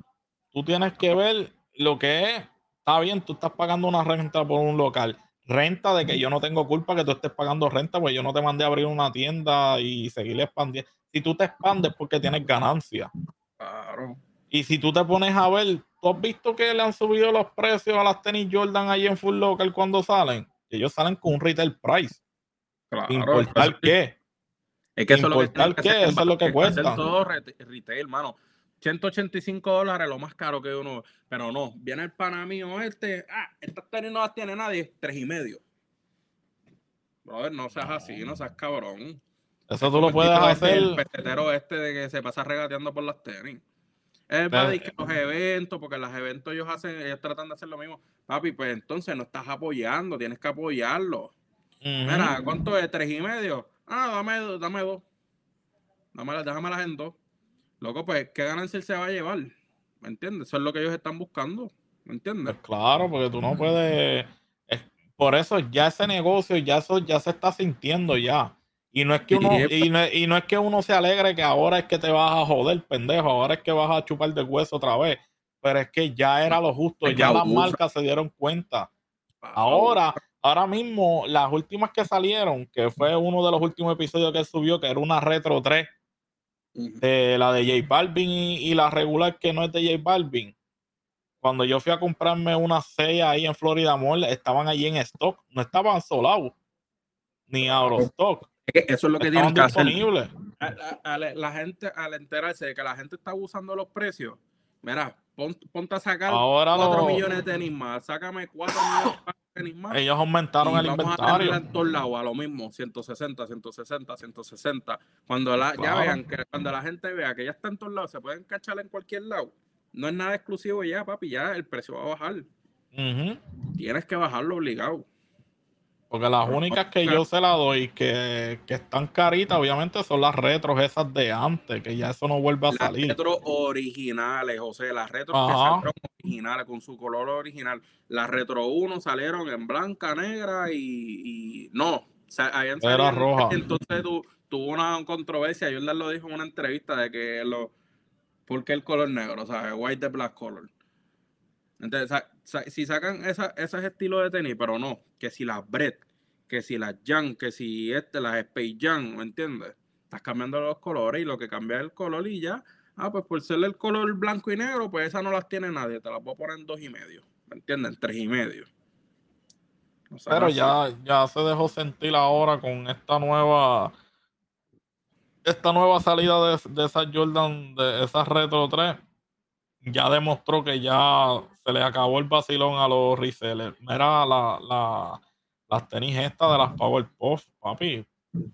Tú tienes que ver lo que es. Está bien, tú estás pagando una renta por un local. Renta de que yo no tengo culpa que tú estés pagando renta, pues yo no te mandé a abrir una tienda y seguir expandiendo. Si tú te expandes porque tienes ganancia. Claro. Y si tú te pones a ver, ¿tú has visto que le han subido los precios a las tenis Jordan ahí en Full Local cuando salen? Ellos salen con un retail price. Claro, importar qué. Es que eso es lo que, qué, eso es lo que cuesta. todo retail, hermano. 185 dólares, lo más caro que uno. Pero no, viene el pana mío este. Ah, estas tenis no las tiene nadie, tres y medio. Brother, no seas así, no seas cabrón. Eso tú lo puedes hacer. El pesetero este de que se pasa regateando por las tenis. Es para que los eventos, porque los eventos ellos hacen, ellos tratan de hacer lo mismo. Papi, pues entonces no estás apoyando, tienes que apoyarlo. Mira, ¿cuánto es? ¿Tres y medio? Ah, dame, dame dos. Dame, déjamelas en dos. Loco, pues, ¿qué ganancia se va a llevar? ¿Me entiendes? Eso es lo que ellos están buscando. ¿Me entiendes? Pues claro, porque tú no puedes. por eso ya ese negocio ya, eso, ya se está sintiendo ya. Y no es que uno, y no, y no, es que uno se alegre que ahora es que te vas a joder, pendejo, ahora es que vas a chupar de hueso otra vez. Pero es que ya era lo justo, ya las marcas se dieron cuenta. Ahora, ahora mismo, las últimas que salieron, que fue uno de los últimos episodios que subió, que era una Retro 3, de la de J Balvin y, la regular que no es de J Balvin. Cuando yo fui a comprarme una 6 ahí en Florida Mall, estaban allí en stock, no estaban solados, ni out of stock. Eso es lo que tienen que hacer. la gente, al enterarse de que la gente está abusando los precios, mira, ponte a sacar Ahora 4 millones de tenis más, sácame 4 millones de tenis más. Ellos aumentaron el inventario. A en todos lados a lo mismo, 160, 160, 160. Cuando la, ya vean que cuando la gente vea que ya está en todos lados, se pueden cachar en cualquier lado. No es nada exclusivo ya, papi, ya el precio va a bajar. Tienes que bajarlo obligado. Porque las únicas que yo se la doy que, que, están caritas, obviamente, son las retros esas de antes, que ya eso no vuelve a salir. Las retros originales, José, las retros que salieron originales, con su color original. Las retro 1 salieron en blanca, negra y, y no, o sea, habían Era roja. Entonces tu, tuvo una controversia, Jordan lo dijo en una entrevista de que lo, ¿por qué el color negro? O sea, white the black color. Entonces, si sacan esa, ese estilo de tenis, pero no, que si las Brett, que si las Jan, que si este, las Space Jam, ¿me entiendes? Estás cambiando los colores y lo que cambia es el color y ya. Ah, pues por ser el color blanco y negro, pues esas no las tiene nadie. Te las voy a poner en dos y medio. ¿Me entienden? tres y medio. pero ya, ya se dejó sentir ahora con esta nueva esta nueva salida de, de esas Jordan, de esas Retro 3 ya demostró que ya se le acabó el vacilón a los resellers. Mira la, la, las tenis estas de las Power Puff, papi,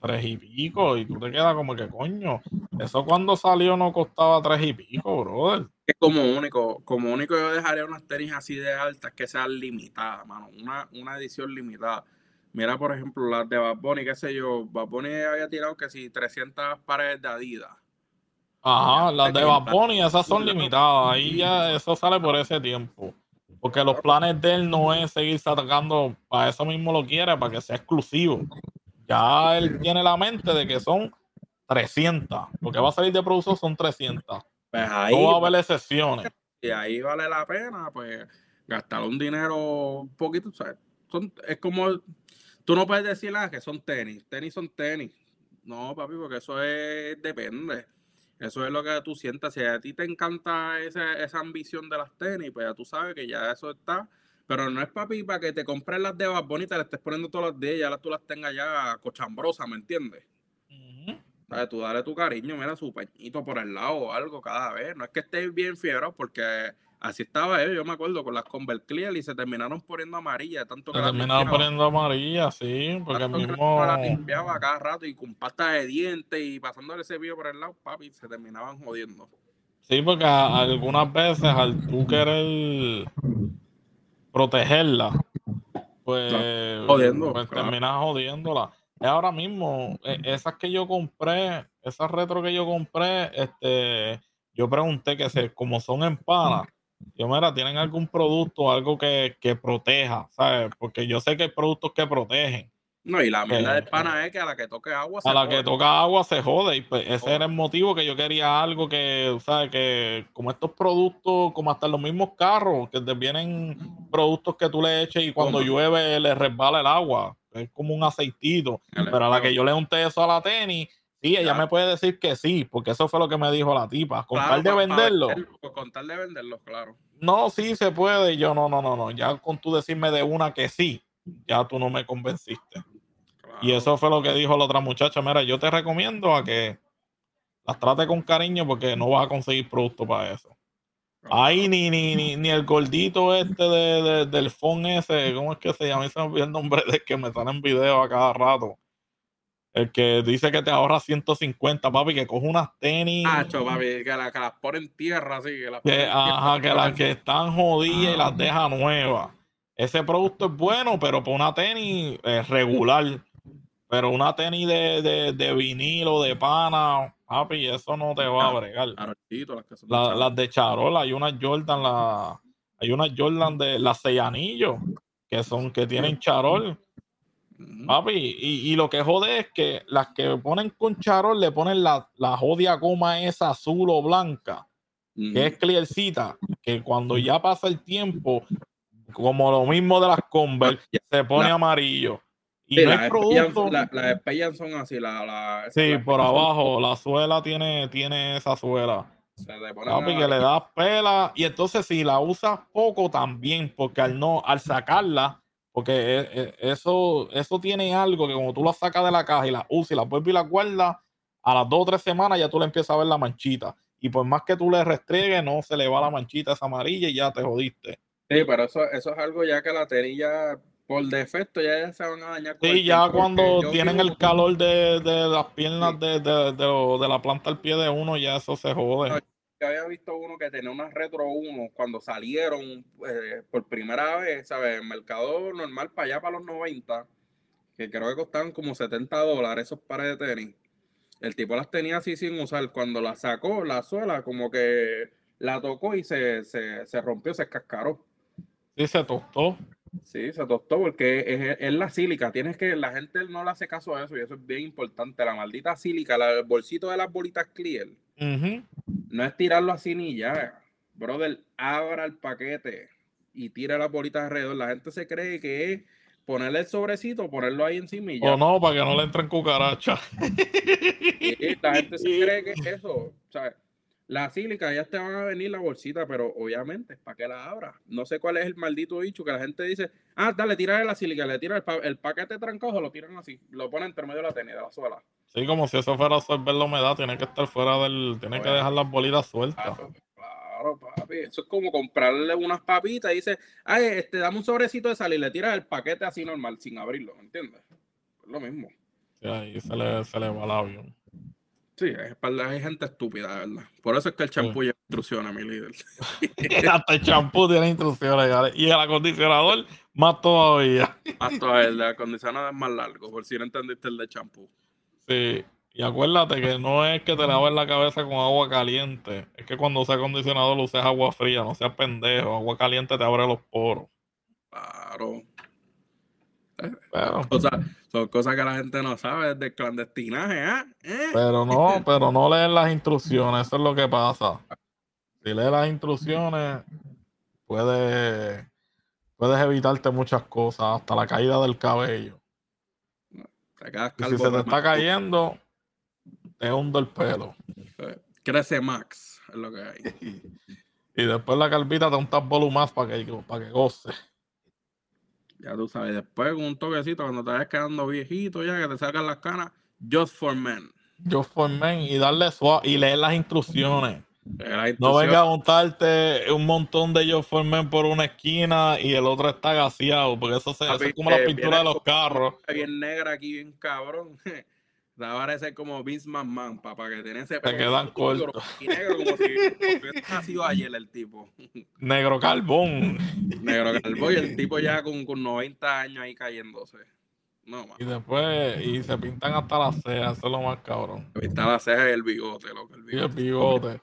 tres y pico, y tú te quedas como que coño, eso cuando salió no costaba tres y pico, brother. Es como único, como único yo dejaría unas tenis así de altas que sean limitadas, mano, una, una edición limitada. Mira, por ejemplo, las de Bad Bunny, qué sé yo, Bad Bunny había tirado que si 300 pares de Adidas Ajá, las de Bad esas son limitadas. Ahí ya eso sale por ese tiempo. Porque los planes de él no es seguir sacando, para eso mismo lo quiere, para que sea exclusivo. Ya él tiene la mente de que son 300. Lo que va a salir de producción son 300. Pues ahí, no va a haber excepciones. Y ahí vale la pena, pues, gastar un dinero un poquito. es como, tú no puedes decir ah, que son tenis. Tenis son tenis. No, papi, porque eso es, depende. Eso es lo que tú sientas. Si a ti te encanta esa, esa ambición de las tenis, pues ya tú sabes que ya eso está. Pero no es papi para que te compres las de Bad Bunny y te las estés poniendo todas las de ella, tú las tengas ya cochambrosas, ¿me entiendes? Tú dale tu cariño, mira su peñito por el lado o algo cada vez. No es que estés bien fiebre porque así estaba él, yo me acuerdo, con las Convert Clear y se terminaron poniendo amarillas. Tanto se terminaron poniendo amarillas, sí, porque mismo... la limpiaba cada rato y con pasta de dientes y pasándole ese vídeo por el lado, papi, se terminaban jodiendo. Sí, porque algunas veces al tú querer protegerla, pues, Jodiendo, pues terminas jodiéndola. Ahora mismo, e, esas que yo compré, esas retro que yo compré, este, yo pregunté que se, como son en pana, yo, mira, ¿tienen algún producto, algo que, que proteja? ¿Sabes? Porque yo sé que hay productos que protegen. No, y la mierda del pana es que a la que toque agua se A la que toca agua se jode. Y pues ese era el motivo que yo quería algo que, ¿sabes? Que como estos productos, como hasta los mismos carros, que te vienen productos que tú le eches y cuando llueve le resbala el agua. Es como un aceitito. Pero a la que yo le unté eso a la tenis, Sí, ella me puede decir que sí, porque eso fue lo que me dijo la tipa. Con tal de venderlo. con tal de venderlo, claro. No, sí se puede. yo, no, no, no, no. Ya con tú decirme de una que sí, ya tú no me convenciste. Y eso fue lo que dijo la otra muchacha. Mira, yo te recomiendo a que las trate con cariño porque no vas a conseguir producto para eso. Ahí ni, ni, ni, ni el gordito este de, del phone ese, ¿cómo es que se llama? Ese me el nombre de que me salen videos a cada rato. El que dice que te ahorra 150, papi, que coge unas tenis. Ah, papi, que, la, que, las pone en tierra, así. Que, las que ajá, que las que están jodidas y las deja nuevas. Ese producto es bueno, pero para una tenis es regular. Pero una tenis de, de, de vinilo, de pana, papi, eso no te va a bregar. las, de Charol, hay unas Jordan, la, hay unas Jordan de las seis anillos, que son, que tienen Charol Papi, y, lo que jode es que las que ponen con charol le ponen la, la jodia goma esa azul o blanca, que es clearcita, que cuando ya pasa el tiempo, como lo mismo de las Converse, se pone amarillo. Y no hay producto. Las espellas son así, la, la Sí, por abajo, la suela tiene, tiene esa suela. Papi, que le das pela. Y entonces si la usas poco también, porque al no, al sacarla, porque e, e, eso, eso tiene algo que como tú la sacas de la caja y la usas y la vuelves y la guardas, a las dos o tres semanas ya tú le empiezas a ver la manchita. Y por más que tú le restriegues, no se le va la manchita esa amarilla y ya te jodiste. Sí, pero eso, eso es algo ya que la terilla por defecto ya se van a dañar. Sí, ya cuando tienen el calor de, las piernas de, de, la planta al pie de uno, ya eso se jode había visto uno que tenía unas Retro 1 cuando salieron eh, por primera vez, ¿sabes? El mercado normal para allá, para los 90, que creo que costaban como 70 dólares esos pares de tenis. El tipo las tenía así sin usar. Cuando la sacó, la suela, como que la tocó y se, se, rompió, se cascaró. Sí, se tostó. Sí, se tostó porque es, la sílica. Tienes que, la gente no le hace caso a eso y eso es bien importante. La maldita sílica, el bolsito de las bolitas clear. No es tirarlo así ni ya. Brother, abra el paquete y tira las bolitas alrededor. La gente se cree que es ponerle el sobrecito, ponerlo ahí encima y ya. O no, para que no le entren cucarachas. la gente se cree que es eso. La sílica ya te van a venir la bolsita, pero obviamente, ¿para que la abra? No sé cuál es el maldito dicho que la gente dice, ah, dale, tira la sílica, le tira el, paquete trancado, lo tiran así, lo ponen entre medio de la tenis, de la suela. Sí, como si eso fuera a absorber la humedad, tiene que estar fuera del. Tiene que dejar las bolitas sueltas. Claro, papi. Eso es como comprarle unas papitas y dice, ay, este, dame un sobrecito de sal y le tiras el paquete así normal, sin abrirlo, ¿me entiendes? Es lo mismo. Sí, ahí se le, se le va el avión. Sí, hay gente estúpida, ¿verdad? Por eso es que el champú lleva instrucciones, mi líder. Hasta el champú tiene instrucciones, y el acondicionador más todavía. Más todavía, el acondicionador es más largo, por si no entendiste el de champú. Sí, y acuérdate que no es que te laves la cabeza con agua caliente, es que cuando uses acondicionado lo uses agua fría, no seas pendejo, agua caliente te abre los poros. Claro. Son cosas que la gente no sabe de clandestinaje, ¿eh? ¿eh? Pero no, pero no leen las instrucciones, eso es lo que pasa. Si lees las instrucciones, puedes, puedes evitarte muchas cosas, hasta la caída del cabello si se te está cayendo, te hundo el pelo. Crece Max, es lo que hay. y después la calvita te untas volumas para que, para que goce. Ya tú sabes, después con un toquecito, cuando te vayas quedando viejito ya, que te salgan las canas, Just for Men. Just for Men y darle suave y leer las instrucciones. No venga a montarte un montón de ellos formen por una esquina y el otro está gaseado, porque eso, se, es como la pintura de los carros. Bien negra aquí, bien cabrón. Va a parecer como Vince McMahon, para que tenga ese. Se quedan cortos. Y negro como si hubiera nacido ayer el tipo. Negro carbón. Negro carbón y el tipo ya con, con 90 años ahí cayéndose. No, y después, y se pintan hasta las cejas, eso es lo más cabrón. Se pintan las cejas y el bigote, lo que el bigote. Y el bigote.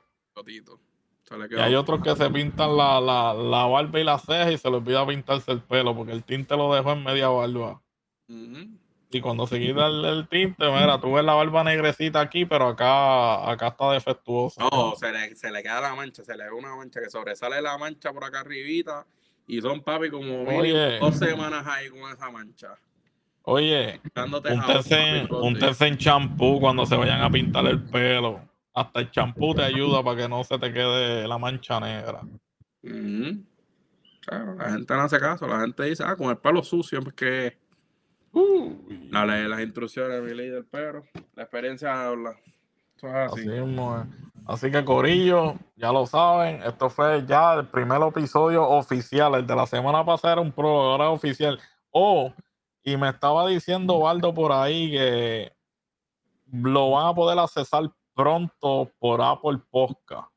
Y hay otros que se pintan la, la, la, barba y la ceja y se les olvida pintarse el pelo porque el tinte lo dejó en media barba. Y cuando se quita el, tinte, mira, tú ves la barba negrecita aquí, pero acá, acá está defectuosa. No, se le, se le queda la mancha, se le ve una mancha que sobresale la mancha por acá arribita y son papi como dos semanas ahí con esa mancha. Oye, un tercer en champú cuando se vayan a pintar el pelo. Hasta el champú te ayuda para que no se te quede la mancha negra. la gente no hace caso, la gente dice, ah, con el pelo sucio, pues que. No lee las instrucciones, mi líder, pero la experiencia habla. así. mismo Así que Corillo, ya lo saben, esto fue ya el primer episodio oficial. El de la semana pasada era un pro, ahora oficial. Oh, y me estaba diciendo Waldo por ahí que lo van a poder accesar pronto por Apple Podcast.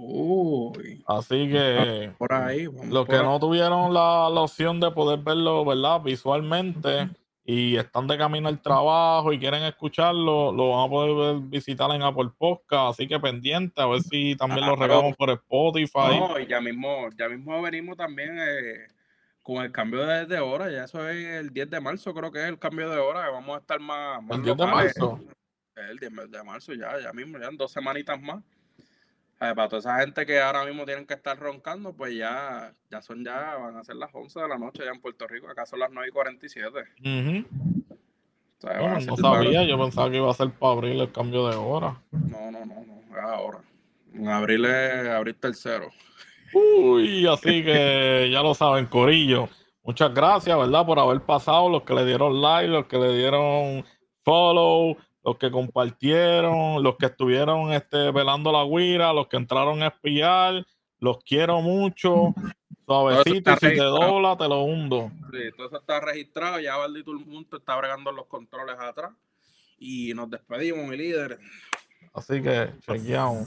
Uy. Así que por ahí, los que no tuvieron la, la, opción de poder verlo, ¿verdad? Visualmente y están de camino al trabajo y quieren escucharlo, lo van a poder visitar en Apple Podcast, así que pendiente a ver si también lo regamos por Spotify. No, y ya mismo, ya mismo venimos también eh, con el cambio de, hora, ya eso es el 10 de marzo, creo que es el cambio de hora, vamos a estar más, el 10 de marzo. El 10 de marzo ya, ya mismo, ya en dos semanitas más para toda esa gente que ahora mismo tienen que estar roncando, pues ya, ya son ya, van a ser las 11 de la noche ya en Puerto Rico, acá son las 9 y 47. no sabía, yo pensaba que iba a ser para abril el cambio de hora. No, no, no, no, es ahora. En abril es abril tercero. Uy, así que ya lo saben, Corillo. Muchas gracias, ¿verdad? Por haber pasado, los que le dieron like, los que le dieron follow, los que compartieron, los que estuvieron este, velando la guira, los que entraron a espiar, los quiero mucho. Suavecito, si te dobla, te lo hundo. Sí, todo eso está registrado, ya Valdito el mundo está bregando los controles atrás. Y nos despedimos, mi líder. Así que chequeamos.